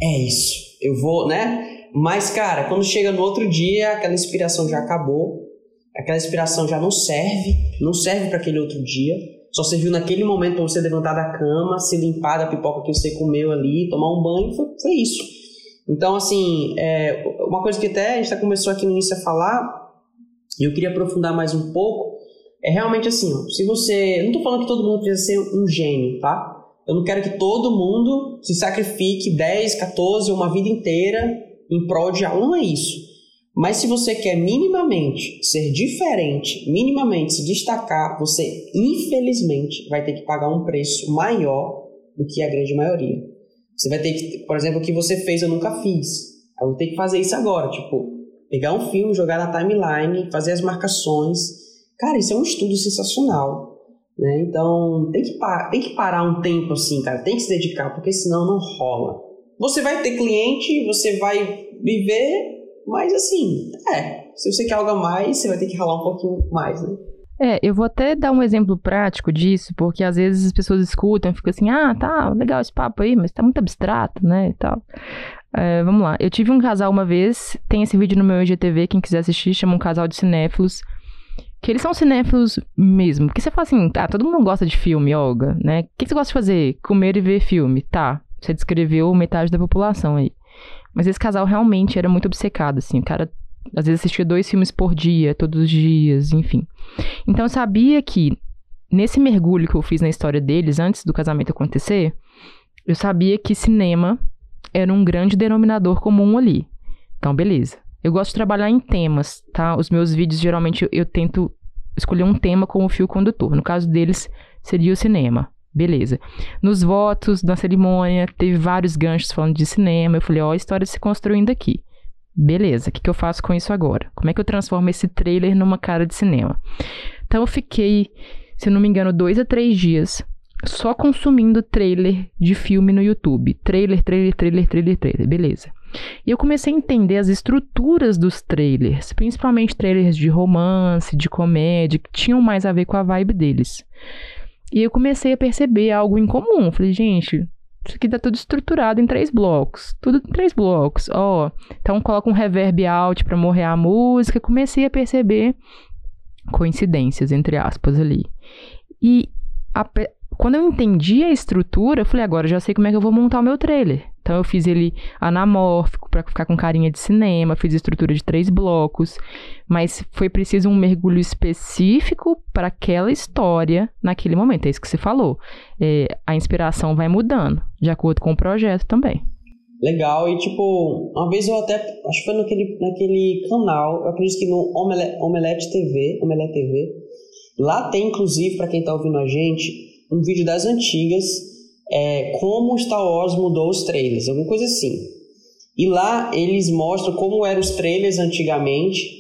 é isso, eu vou, né? Mas, cara, quando chega no outro dia, aquela inspiração já acabou, aquela inspiração já não serve, não serve para aquele outro dia. Só serviu naquele momento para você levantar da cama, se limpar da pipoca que você comeu ali, tomar um banho, foi, foi isso. Então, assim, é, uma coisa que até a gente começou aqui no início a falar, e eu queria aprofundar mais um pouco, é realmente assim, ó, se você... Não tô falando que todo mundo precisa ser um gênio, tá? Eu não quero que todo mundo se sacrifique 10, 14, uma vida inteira em prol de algo, não é isso. Mas se você quer minimamente ser diferente, minimamente se destacar, você infelizmente vai ter que pagar um preço maior do que a grande maioria. Você vai ter que, por exemplo, o que você fez eu nunca fiz. Eu vou ter que fazer isso agora, tipo, pegar um filme, jogar na timeline, fazer as marcações. Cara, isso é um estudo sensacional. Né? Então, tem que, tem que parar um tempo assim, cara. Tem que se dedicar, porque senão não rola. Você vai ter cliente, você vai viver, mas assim, é. Se você quer algo a mais, você vai ter que ralar um pouquinho mais, né? É, eu vou até dar um exemplo prático disso, porque às vezes as pessoas escutam e ficam assim, ah, tá, legal esse papo aí, mas tá muito abstrato, né, e tal. É, vamos lá, eu tive um casal uma vez, tem esse vídeo no meu IGTV, quem quiser assistir, chama um casal de cinéfilos, que eles são cinéfilos mesmo. Porque você fala assim, ah, todo mundo gosta de filme, Olga, né? O que você gosta de fazer? Comer e ver filme. Tá, você descreveu metade da população aí. Mas esse casal realmente era muito obcecado, assim. O cara às vezes assistia dois filmes por dia, todos os dias, enfim. Então eu sabia que nesse mergulho que eu fiz na história deles antes do casamento acontecer, eu sabia que cinema era um grande denominador comum ali. Então, beleza. Eu gosto de trabalhar em temas, tá? Os meus vídeos geralmente eu, tento escolher um tema como fio condutor. No caso deles, seria o cinema. Beleza. Nos votos, na cerimônia, teve vários ganchos falando de cinema. Eu falei, ó, a história se construindo aqui. Beleza, o que, que eu faço com isso agora? Como é que eu transformo esse trailer numa cara de cinema? Então eu fiquei, se não me engano, dois a três dias só consumindo trailer de filme no YouTube. Trailer, trailer, trailer, trailer, trailer. Beleza. E eu comecei a entender as estruturas dos trailers, principalmente trailers de romance, de comédia, que tinham mais a ver com a vibe deles. E eu comecei a perceber algo em comum. Falei, gente, isso aqui tá tudo estruturado em três blocos. Tudo em três blocos. Ó, oh, então coloca um reverb out para morrer a música. Comecei a perceber coincidências, entre aspas, ali. E a, quando eu entendi a estrutura, eu falei, agora eu já sei como é que eu vou montar o meu trailer. Então eu fiz ele anamórfico para ficar com carinha de cinema, fiz estrutura de três blocos, mas foi preciso um mergulho específico para aquela história naquele momento. É isso que você falou. É, a inspiração vai mudando de acordo com o projeto também. Legal, e tipo, uma vez eu até, acho que foi naquele, naquele canal, eu acredito que no Omelete, Omelete TV, Omelete TV, lá tem inclusive, para quem tá ouvindo a gente, um vídeo das antigas, é, como Star Wars mudou os trailers, alguma coisa assim. E lá eles mostram como eram os trailers antigamente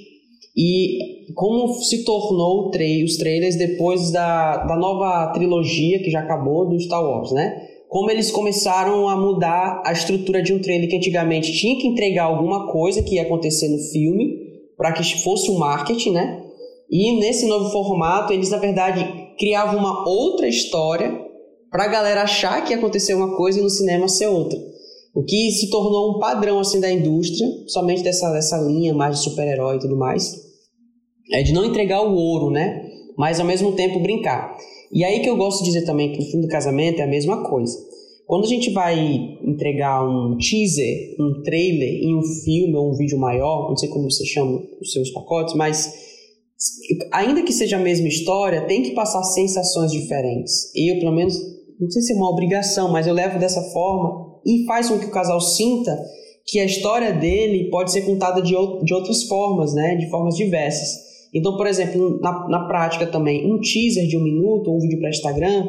e como se tornou os trailers depois da, da nova trilogia que já acabou do Star Wars, né? Como eles começaram a mudar a estrutura de um trailer que antigamente tinha que entregar alguma coisa que ia acontecer no filme para que fosse o marketing, né? E nesse novo formato, eles na verdade criava uma outra história para a galera achar que ia acontecer uma coisa e no cinema ser outra. O que se tornou um padrão assim da indústria, somente dessa, dessa linha mais de super-herói e tudo mais, é de não entregar o ouro, né? Mas ao mesmo tempo brincar. E aí que eu gosto de dizer também que no fim do casamento é a mesma coisa. Quando a gente vai entregar um teaser, um trailer em um filme ou um vídeo maior, não sei como você chama os seus pacotes, mas ainda que seja a mesma história, tem que passar sensações diferentes. Eu, pelo menos, não sei se é uma obrigação, mas eu levo dessa forma e faz com que o casal sinta que a história dele pode ser contada de, de outras formas, né? De formas diversas. Então, por exemplo, na, na prática também, um teaser de um minuto, um vídeo para Instagram,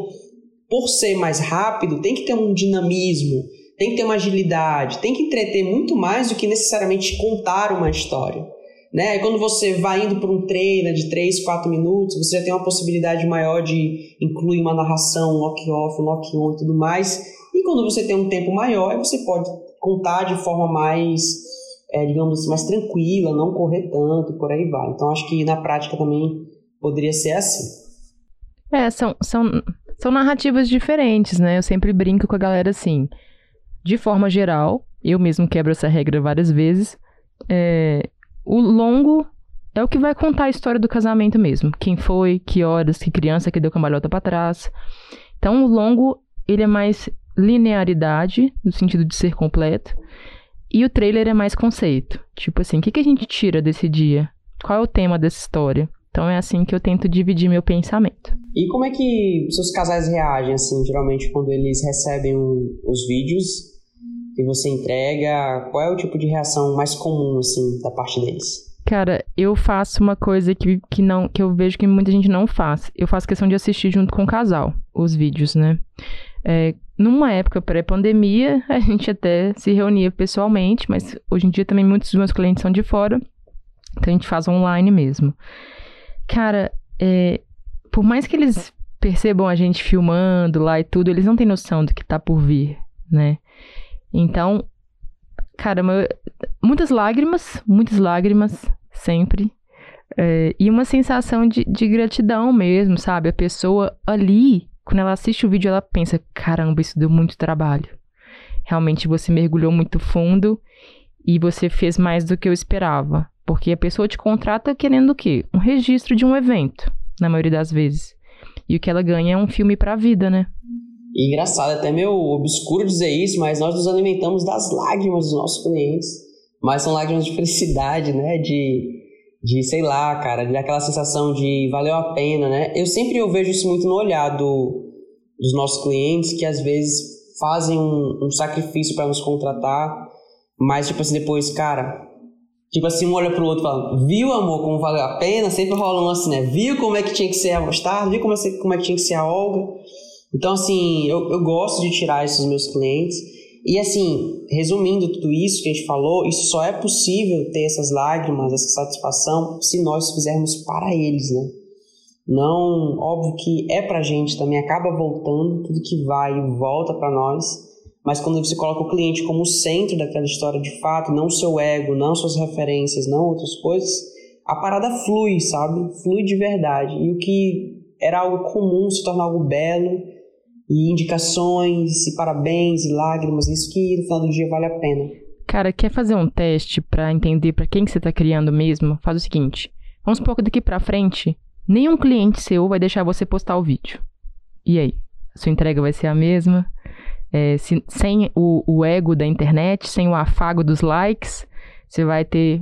por ser mais rápido, tem que ter um dinamismo, tem que ter uma agilidade, tem que entreter muito mais do que necessariamente contar uma história. Né? E quando você vai indo para um trailer de 3, 4 minutos, você já tem uma possibilidade maior de incluir uma narração, um lock-off, um lock-on e tudo mais. E quando você tem um tempo maior, você pode contar de forma mais, é, digamos assim, mais tranquila, não correr tanto, por aí vai. Então acho que na prática também poderia ser assim. É, são, são, são narrativas diferentes, né? Eu sempre brinco com a galera assim. De forma geral, eu mesmo quebro essa regra várias vezes. É, o longo é o que vai contar a história do casamento mesmo. Quem foi, que horas, que criança que deu cambalhota para trás. Então, o longo, ele é mais linearidade, no sentido de ser completo. E o trailer é mais conceito. Tipo assim, o que, que a gente tira desse dia? Qual é o tema dessa história? Então é assim que eu tento dividir meu pensamento. E como é que seus casais reagem, assim, geralmente quando eles recebem um, os vídeos que você entrega, qual é o tipo de reação mais comum, assim, da parte deles? Cara, eu faço uma coisa que, que, não, que eu vejo que muita gente não faz. Eu faço questão de assistir junto com o casal os vídeos, né? É, numa época pré-pandemia, *laughs* a gente até se reunia pessoalmente, mas hoje em dia também muitos dos meus clientes são de fora, então a gente faz online mesmo. Cara, é, por mais que eles percebam a gente filmando lá e tudo, eles não têm noção do que tá por vir, né? Então, cara, muitas lágrimas, muitas lágrimas, sempre. É, e uma sensação de, de gratidão mesmo, sabe? A pessoa ali, quando ela assiste o vídeo, ela pensa: caramba, isso deu muito trabalho. Realmente você mergulhou muito fundo e você fez mais do que eu esperava. Porque a pessoa te contrata querendo o quê? Um registro de um evento, na maioria das vezes. E o que ela ganha é um filme pra vida, né? E engraçado, até meio obscuro dizer isso, mas nós nos alimentamos das lágrimas dos nossos clientes. Mas são lágrimas de felicidade, né? De, de sei lá, cara, de aquela sensação de valeu a pena, né? Eu sempre eu vejo isso muito no olhar do, dos nossos clientes, que às vezes fazem um, um sacrifício para nos contratar, mas tipo assim, depois, cara, Tipo assim, um olha pro outro falando, viu amor como valeu a pena? Sempre rola um assim, né? Viu como é que tinha que ser a mostarda? Viu como é, como é que tinha que ser a Olga? Então, assim, eu, eu gosto de tirar isso dos meus clientes. E, assim, resumindo tudo isso que a gente falou, isso só é possível ter essas lágrimas, essa satisfação, se nós fizermos para eles, né? Não, óbvio que é pra gente também, acaba voltando, tudo que vai e volta para nós. Mas quando você coloca o cliente como centro daquela história de fato, não seu ego, não suas referências, não outras coisas, a parada flui, sabe? Flui de verdade. E o que era algo comum se torna algo belo e indicações, e parabéns, e lágrimas, isso que no final do dia vale a pena. Cara, quer fazer um teste para entender para quem que você tá criando mesmo? Faz o seguinte, vamos supor que daqui para frente, nenhum cliente seu vai deixar você postar o vídeo. E aí? Sua entrega vai ser a mesma? É, se, sem o, o ego da internet, sem o afago dos likes, você vai ter,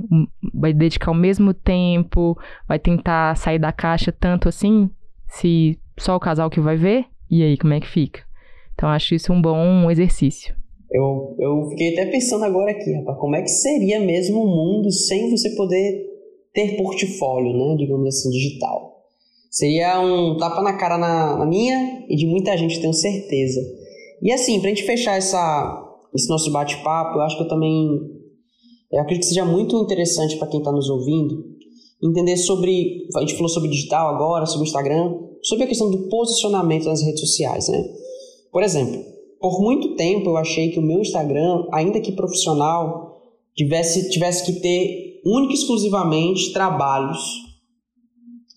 vai dedicar o mesmo tempo, vai tentar sair da caixa tanto assim, se só o casal que vai ver? E aí, como é que fica? Então, acho isso um bom exercício. Eu, eu fiquei até pensando agora aqui, rapaz, como é que seria mesmo o mundo sem você poder ter portfólio, né, digamos assim, digital? Seria um tapa na cara na, na minha e de muita gente, tenho certeza. E assim, pra gente fechar essa, esse nosso bate-papo, eu acho que eu também eu acredito que seja muito interessante para quem está nos ouvindo entender sobre. A gente falou sobre digital agora, sobre Instagram, sobre a questão do posicionamento nas redes sociais, né? Por exemplo, por muito tempo eu achei que o meu Instagram, ainda que profissional, tivesse, tivesse que ter única e exclusivamente trabalhos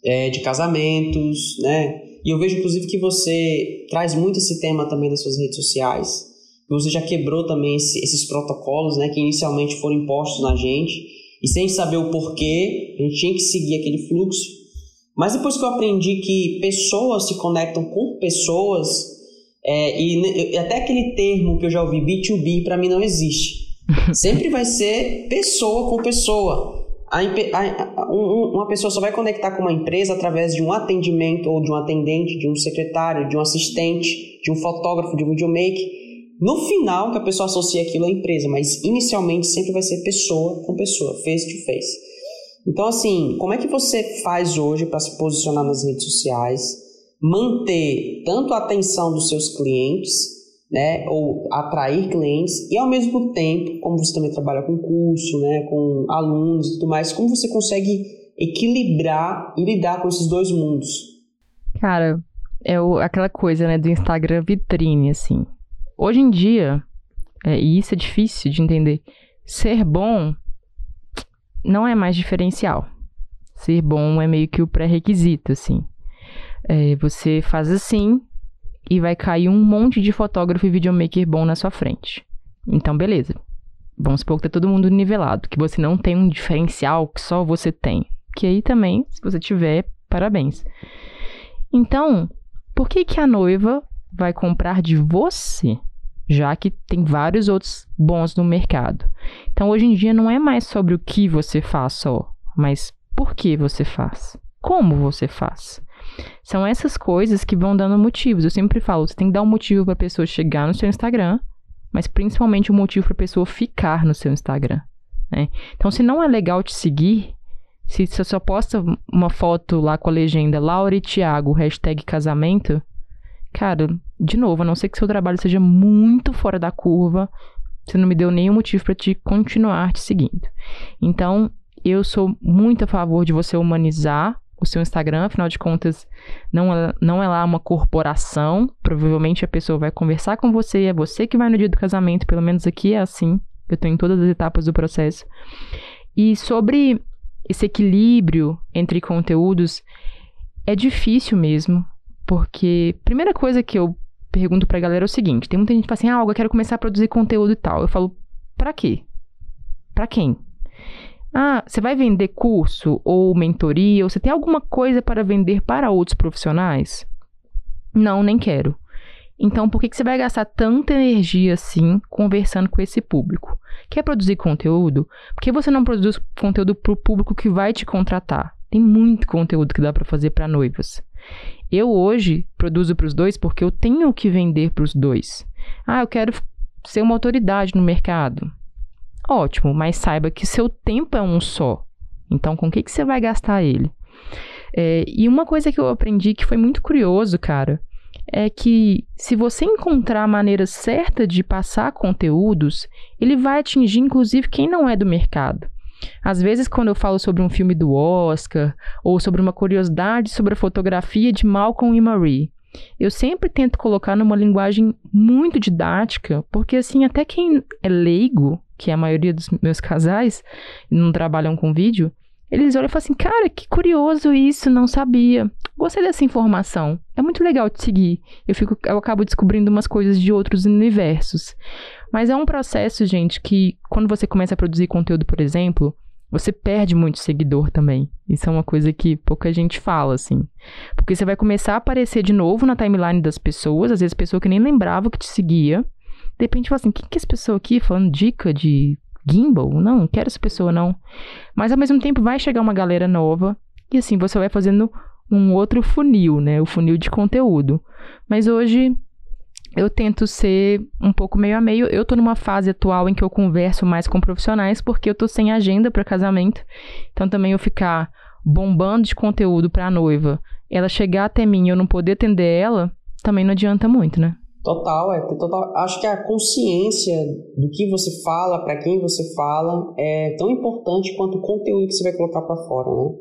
é, de casamentos, né? E eu vejo inclusive que você traz muito esse tema também nas suas redes sociais. Você já quebrou também esse, esses protocolos, né, que inicialmente foram impostos na gente, e sem saber o porquê, a gente tinha que seguir aquele fluxo. Mas depois que eu aprendi que pessoas se conectam com pessoas, é, e, e, até aquele termo que eu já ouvi, B2B, para mim não existe. *laughs* Sempre vai ser pessoa com pessoa. A, a, a, um, uma pessoa só vai conectar com uma empresa através de um atendimento ou de um atendente, de um secretário, de um assistente, de um fotógrafo, de um videomaker. No final, que a pessoa associa aquilo à empresa, mas inicialmente sempre vai ser pessoa com pessoa, face to face. Então, assim, como é que você faz hoje para se posicionar nas redes sociais, manter tanto a atenção dos seus clientes, né, ou atrair clientes, e ao mesmo tempo, como você também trabalha com curso, né, com alunos e tudo mais, como você consegue equilibrar e lidar com esses dois mundos? Cara, é o, aquela coisa, né, do Instagram vitrine, assim. Hoje em dia, é, e isso é difícil de entender, ser bom não é mais diferencial. Ser bom é meio que o pré-requisito, assim. É, você faz assim, e vai cair um monte de fotógrafo e videomaker bom na sua frente. Então, beleza. Vamos supor que tá todo mundo nivelado, que você não tem um diferencial que só você tem. Que aí também, se você tiver, parabéns. Então, por que que a noiva vai comprar de você, já que tem vários outros bons no mercado? Então, hoje em dia não é mais sobre o que você faz só, mas por que você faz? Como você faz? São essas coisas que vão dando motivos. Eu sempre falo, você tem que dar um motivo para a pessoa chegar no seu Instagram, mas principalmente um motivo para a pessoa ficar no seu Instagram. Né? Então, se não é legal te seguir, se você só posta uma foto lá com a legenda Laura e Thiago, hashtag casamento, cara, de novo, a não ser que seu trabalho seja muito fora da curva, você não me deu nenhum motivo para te continuar te seguindo. Então, eu sou muito a favor de você humanizar o seu Instagram, afinal de contas, não é, não é lá uma corporação. Provavelmente a pessoa vai conversar com você, é você que vai no dia do casamento, pelo menos aqui é assim. Eu estou em todas as etapas do processo. E sobre esse equilíbrio entre conteúdos, é difícil mesmo, porque primeira coisa que eu pergunto pra galera é o seguinte: tem muita gente que fala assim, ah, eu quero começar a produzir conteúdo e tal. Eu falo, pra quê? Pra quem? Ah, você vai vender curso ou mentoria? Ou você tem alguma coisa para vender para outros profissionais? Não, nem quero. Então, por que, que você vai gastar tanta energia assim conversando com esse público? Quer produzir conteúdo? Por que você não produz conteúdo para o público que vai te contratar? Tem muito conteúdo que dá para fazer para noivas. Eu hoje produzo para os dois porque eu tenho que vender para os dois. Ah, eu quero ser uma autoridade no mercado. Ótimo, mas saiba que seu tempo é um só. Então, com o que, que você vai gastar ele? É, e uma coisa que eu aprendi que foi muito curioso, cara, é que se você encontrar a maneira certa de passar conteúdos, ele vai atingir inclusive quem não é do mercado. Às vezes, quando eu falo sobre um filme do Oscar ou sobre uma curiosidade sobre a fotografia de Malcolm e Marie, eu sempre tento colocar numa linguagem muito didática, porque assim, até quem é leigo que é a maioria dos meus casais, não trabalham com vídeo, eles olham e falam assim: cara, que curioso isso, não sabia. Gostei dessa informação. É muito legal te seguir. Eu, fico, eu acabo descobrindo umas coisas de outros universos. Mas é um processo, gente, que quando você começa a produzir conteúdo, por exemplo, você perde muito seguidor também. Isso é uma coisa que pouca gente fala, assim. Porque você vai começar a aparecer de novo na timeline das pessoas, às vezes pessoa que nem lembrava que te seguia. De repente fala assim, o que, que é essa pessoa aqui falando dica de gimbal? Não, não quero essa pessoa não. Mas ao mesmo tempo vai chegar uma galera nova e assim você vai fazendo um outro funil, né? O funil de conteúdo. Mas hoje eu tento ser um pouco meio a meio. Eu tô numa fase atual em que eu converso mais com profissionais porque eu tô sem agenda para casamento. Então também eu ficar bombando de conteúdo para a noiva, ela chegar até mim e eu não poder atender ela, também não adianta muito, né? Total, é total. Acho que a consciência do que você fala, para quem você fala, é tão importante quanto o conteúdo que você vai colocar para fora, né?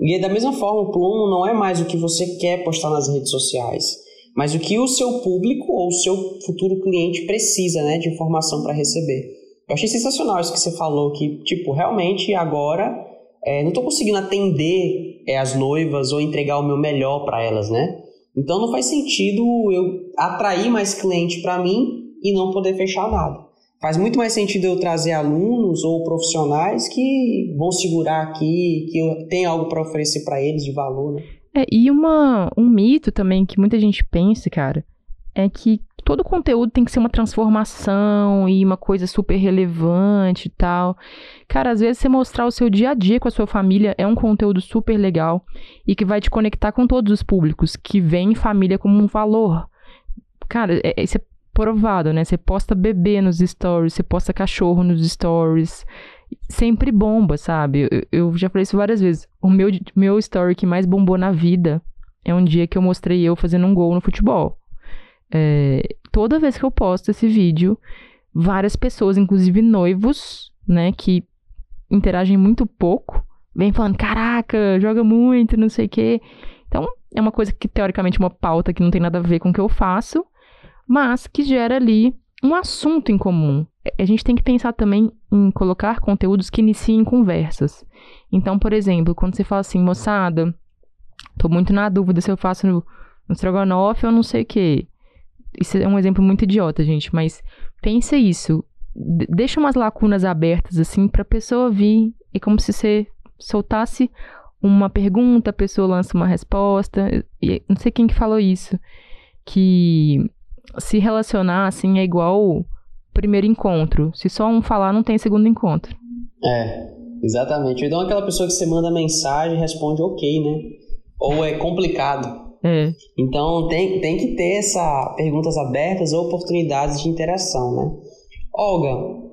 E da mesma forma, o plumo não é mais o que você quer postar nas redes sociais, mas o que o seu público ou o seu futuro cliente precisa, né, de informação para receber. Eu achei sensacional isso que você falou, que, tipo, realmente agora é, não estou conseguindo atender é, as noivas ou entregar o meu melhor para elas, né? Então não faz sentido eu atrair mais cliente para mim e não poder fechar nada. Faz muito mais sentido eu trazer alunos ou profissionais que vão segurar aqui, que eu tenho algo para oferecer para eles de valor, né? É, e uma, um mito também que muita gente pensa, cara, é que todo conteúdo tem que ser uma transformação e uma coisa super relevante e tal. Cara, às vezes você mostrar o seu dia a dia com a sua família é um conteúdo super legal e que vai te conectar com todos os públicos, que veem família como um valor. Cara, é, isso é provado, né? Você posta bebê nos stories, você posta cachorro nos stories. Sempre bomba, sabe? Eu, eu já falei isso várias vezes. O meu, meu story que mais bombou na vida é um dia que eu mostrei eu fazendo um gol no futebol. É, toda vez que eu posto esse vídeo, várias pessoas, inclusive noivos, né, que interagem muito pouco, vem falando: caraca, joga muito, não sei o quê. Então, é uma coisa que teoricamente é uma pauta que não tem nada a ver com o que eu faço, mas que gera ali um assunto em comum. A gente tem que pensar também em colocar conteúdos que iniciem conversas. Então, por exemplo, quando você fala assim, moçada, tô muito na dúvida se eu faço no, no estrogonofe ou não sei o quê. Isso é um exemplo muito idiota, gente, mas pensa isso. deixa umas lacunas abertas, assim, pra pessoa vir. É como se você soltasse uma pergunta, a pessoa lança uma resposta. E não sei quem que falou isso. Que se relacionar, assim, é igual primeiro encontro. Se só um falar, não tem segundo encontro. É, exatamente. Então aquela pessoa que você manda mensagem responde ok, né? Ou é complicado. É. Então tem, tem que ter essa perguntas abertas ou oportunidades de interação, né? Olga,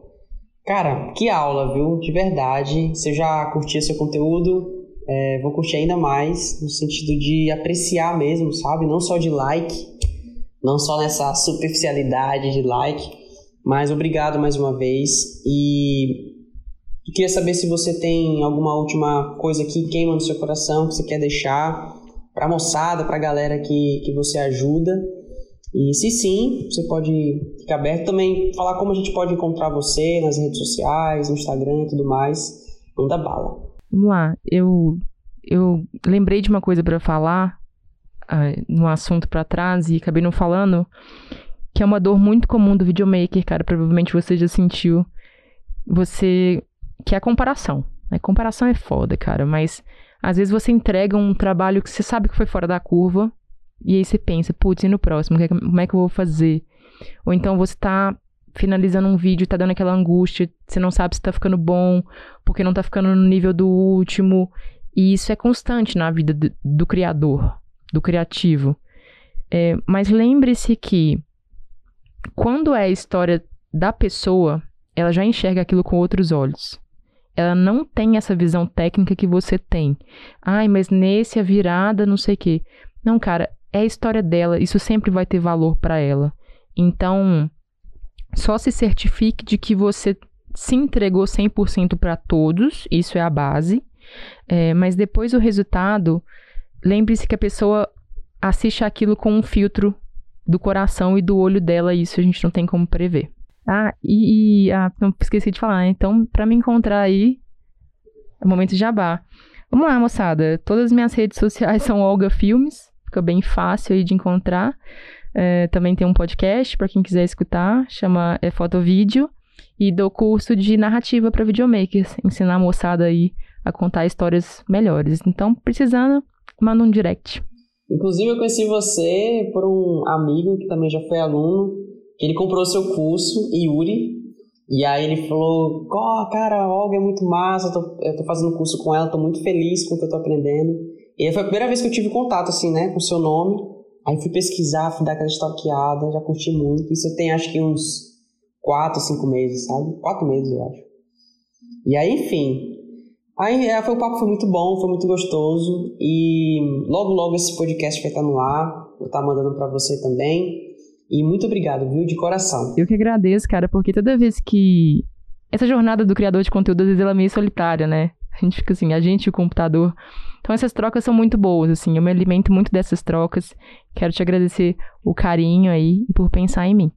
cara, que aula, viu? De verdade. Você já curtiu seu conteúdo? É, vou curtir ainda mais no sentido de apreciar mesmo, sabe? Não só de like, não só nessa superficialidade de like, mas obrigado mais uma vez e queria saber se você tem alguma última coisa que queima no seu coração que você quer deixar para a moçada, para a galera que, que você ajuda. E se sim, você pode ficar aberto também, falar como a gente pode encontrar você nas redes sociais, no Instagram e tudo mais. Manda bala. Vamos lá, eu, eu lembrei de uma coisa para falar uh, no assunto para trás e acabei não falando, que é uma dor muito comum do videomaker, cara. Provavelmente você já sentiu. Você. Que é a comparação. Né? Comparação é foda, cara, mas às vezes você entrega um trabalho que você sabe que foi fora da curva, e aí você pensa, putz, e no próximo? Como é que eu vou fazer? Ou então você tá finalizando um vídeo, tá dando aquela angústia, você não sabe se tá ficando bom, porque não tá ficando no nível do último. E isso é constante na vida do, do criador, do criativo. É, mas lembre-se que quando é a história da pessoa, ela já enxerga aquilo com outros olhos. Ela não tem essa visão técnica que você tem. Ai, mas nesse a virada, não sei o quê. Não, cara, é a história dela, isso sempre vai ter valor para ela. Então, só se certifique de que você se entregou 100% para todos, isso é a base. É, mas depois o resultado, lembre-se que a pessoa assiste aquilo com um filtro do coração e do olho dela, e isso a gente não tem como prever. Ah, e, e ah, não esqueci de falar, né? então para me encontrar aí, é momento de jabá. Vamos lá, moçada. Todas as minhas redes sociais *laughs* são Olga Filmes, fica bem fácil aí de encontrar. É, também tem um podcast para quem quiser escutar, chama é Foto Vídeo e dou curso de narrativa para videomakers, ensinar a moçada aí a contar histórias melhores. Então, precisando, manda um direct. Inclusive, eu conheci você por um amigo que também já foi aluno, que ele comprou seu curso, Yuri, e aí ele falou, oh, cara, a Olga é muito massa, eu tô, eu tô fazendo curso com ela, tô muito feliz com o que eu tô aprendendo. E foi a primeira vez que eu tive contato, assim, né, com o seu nome. Aí fui pesquisar, fui dar aquela stalkeada, já curti muito. Isso eu tenho acho que uns quatro, cinco meses, sabe? Quatro meses, eu acho. E aí, enfim, Aí é, foi, o papo foi muito bom, foi muito gostoso e logo logo esse podcast vai estar no ar, vou estar mandando para você também. E muito obrigado, viu, de coração. Eu que agradeço, cara, porque toda vez que essa jornada do criador de conteúdo às vezes ela é meio solitária, né? A gente fica assim, a gente e o computador. Então essas trocas são muito boas, assim, eu me alimento muito dessas trocas. Quero te agradecer o carinho aí e por pensar em mim.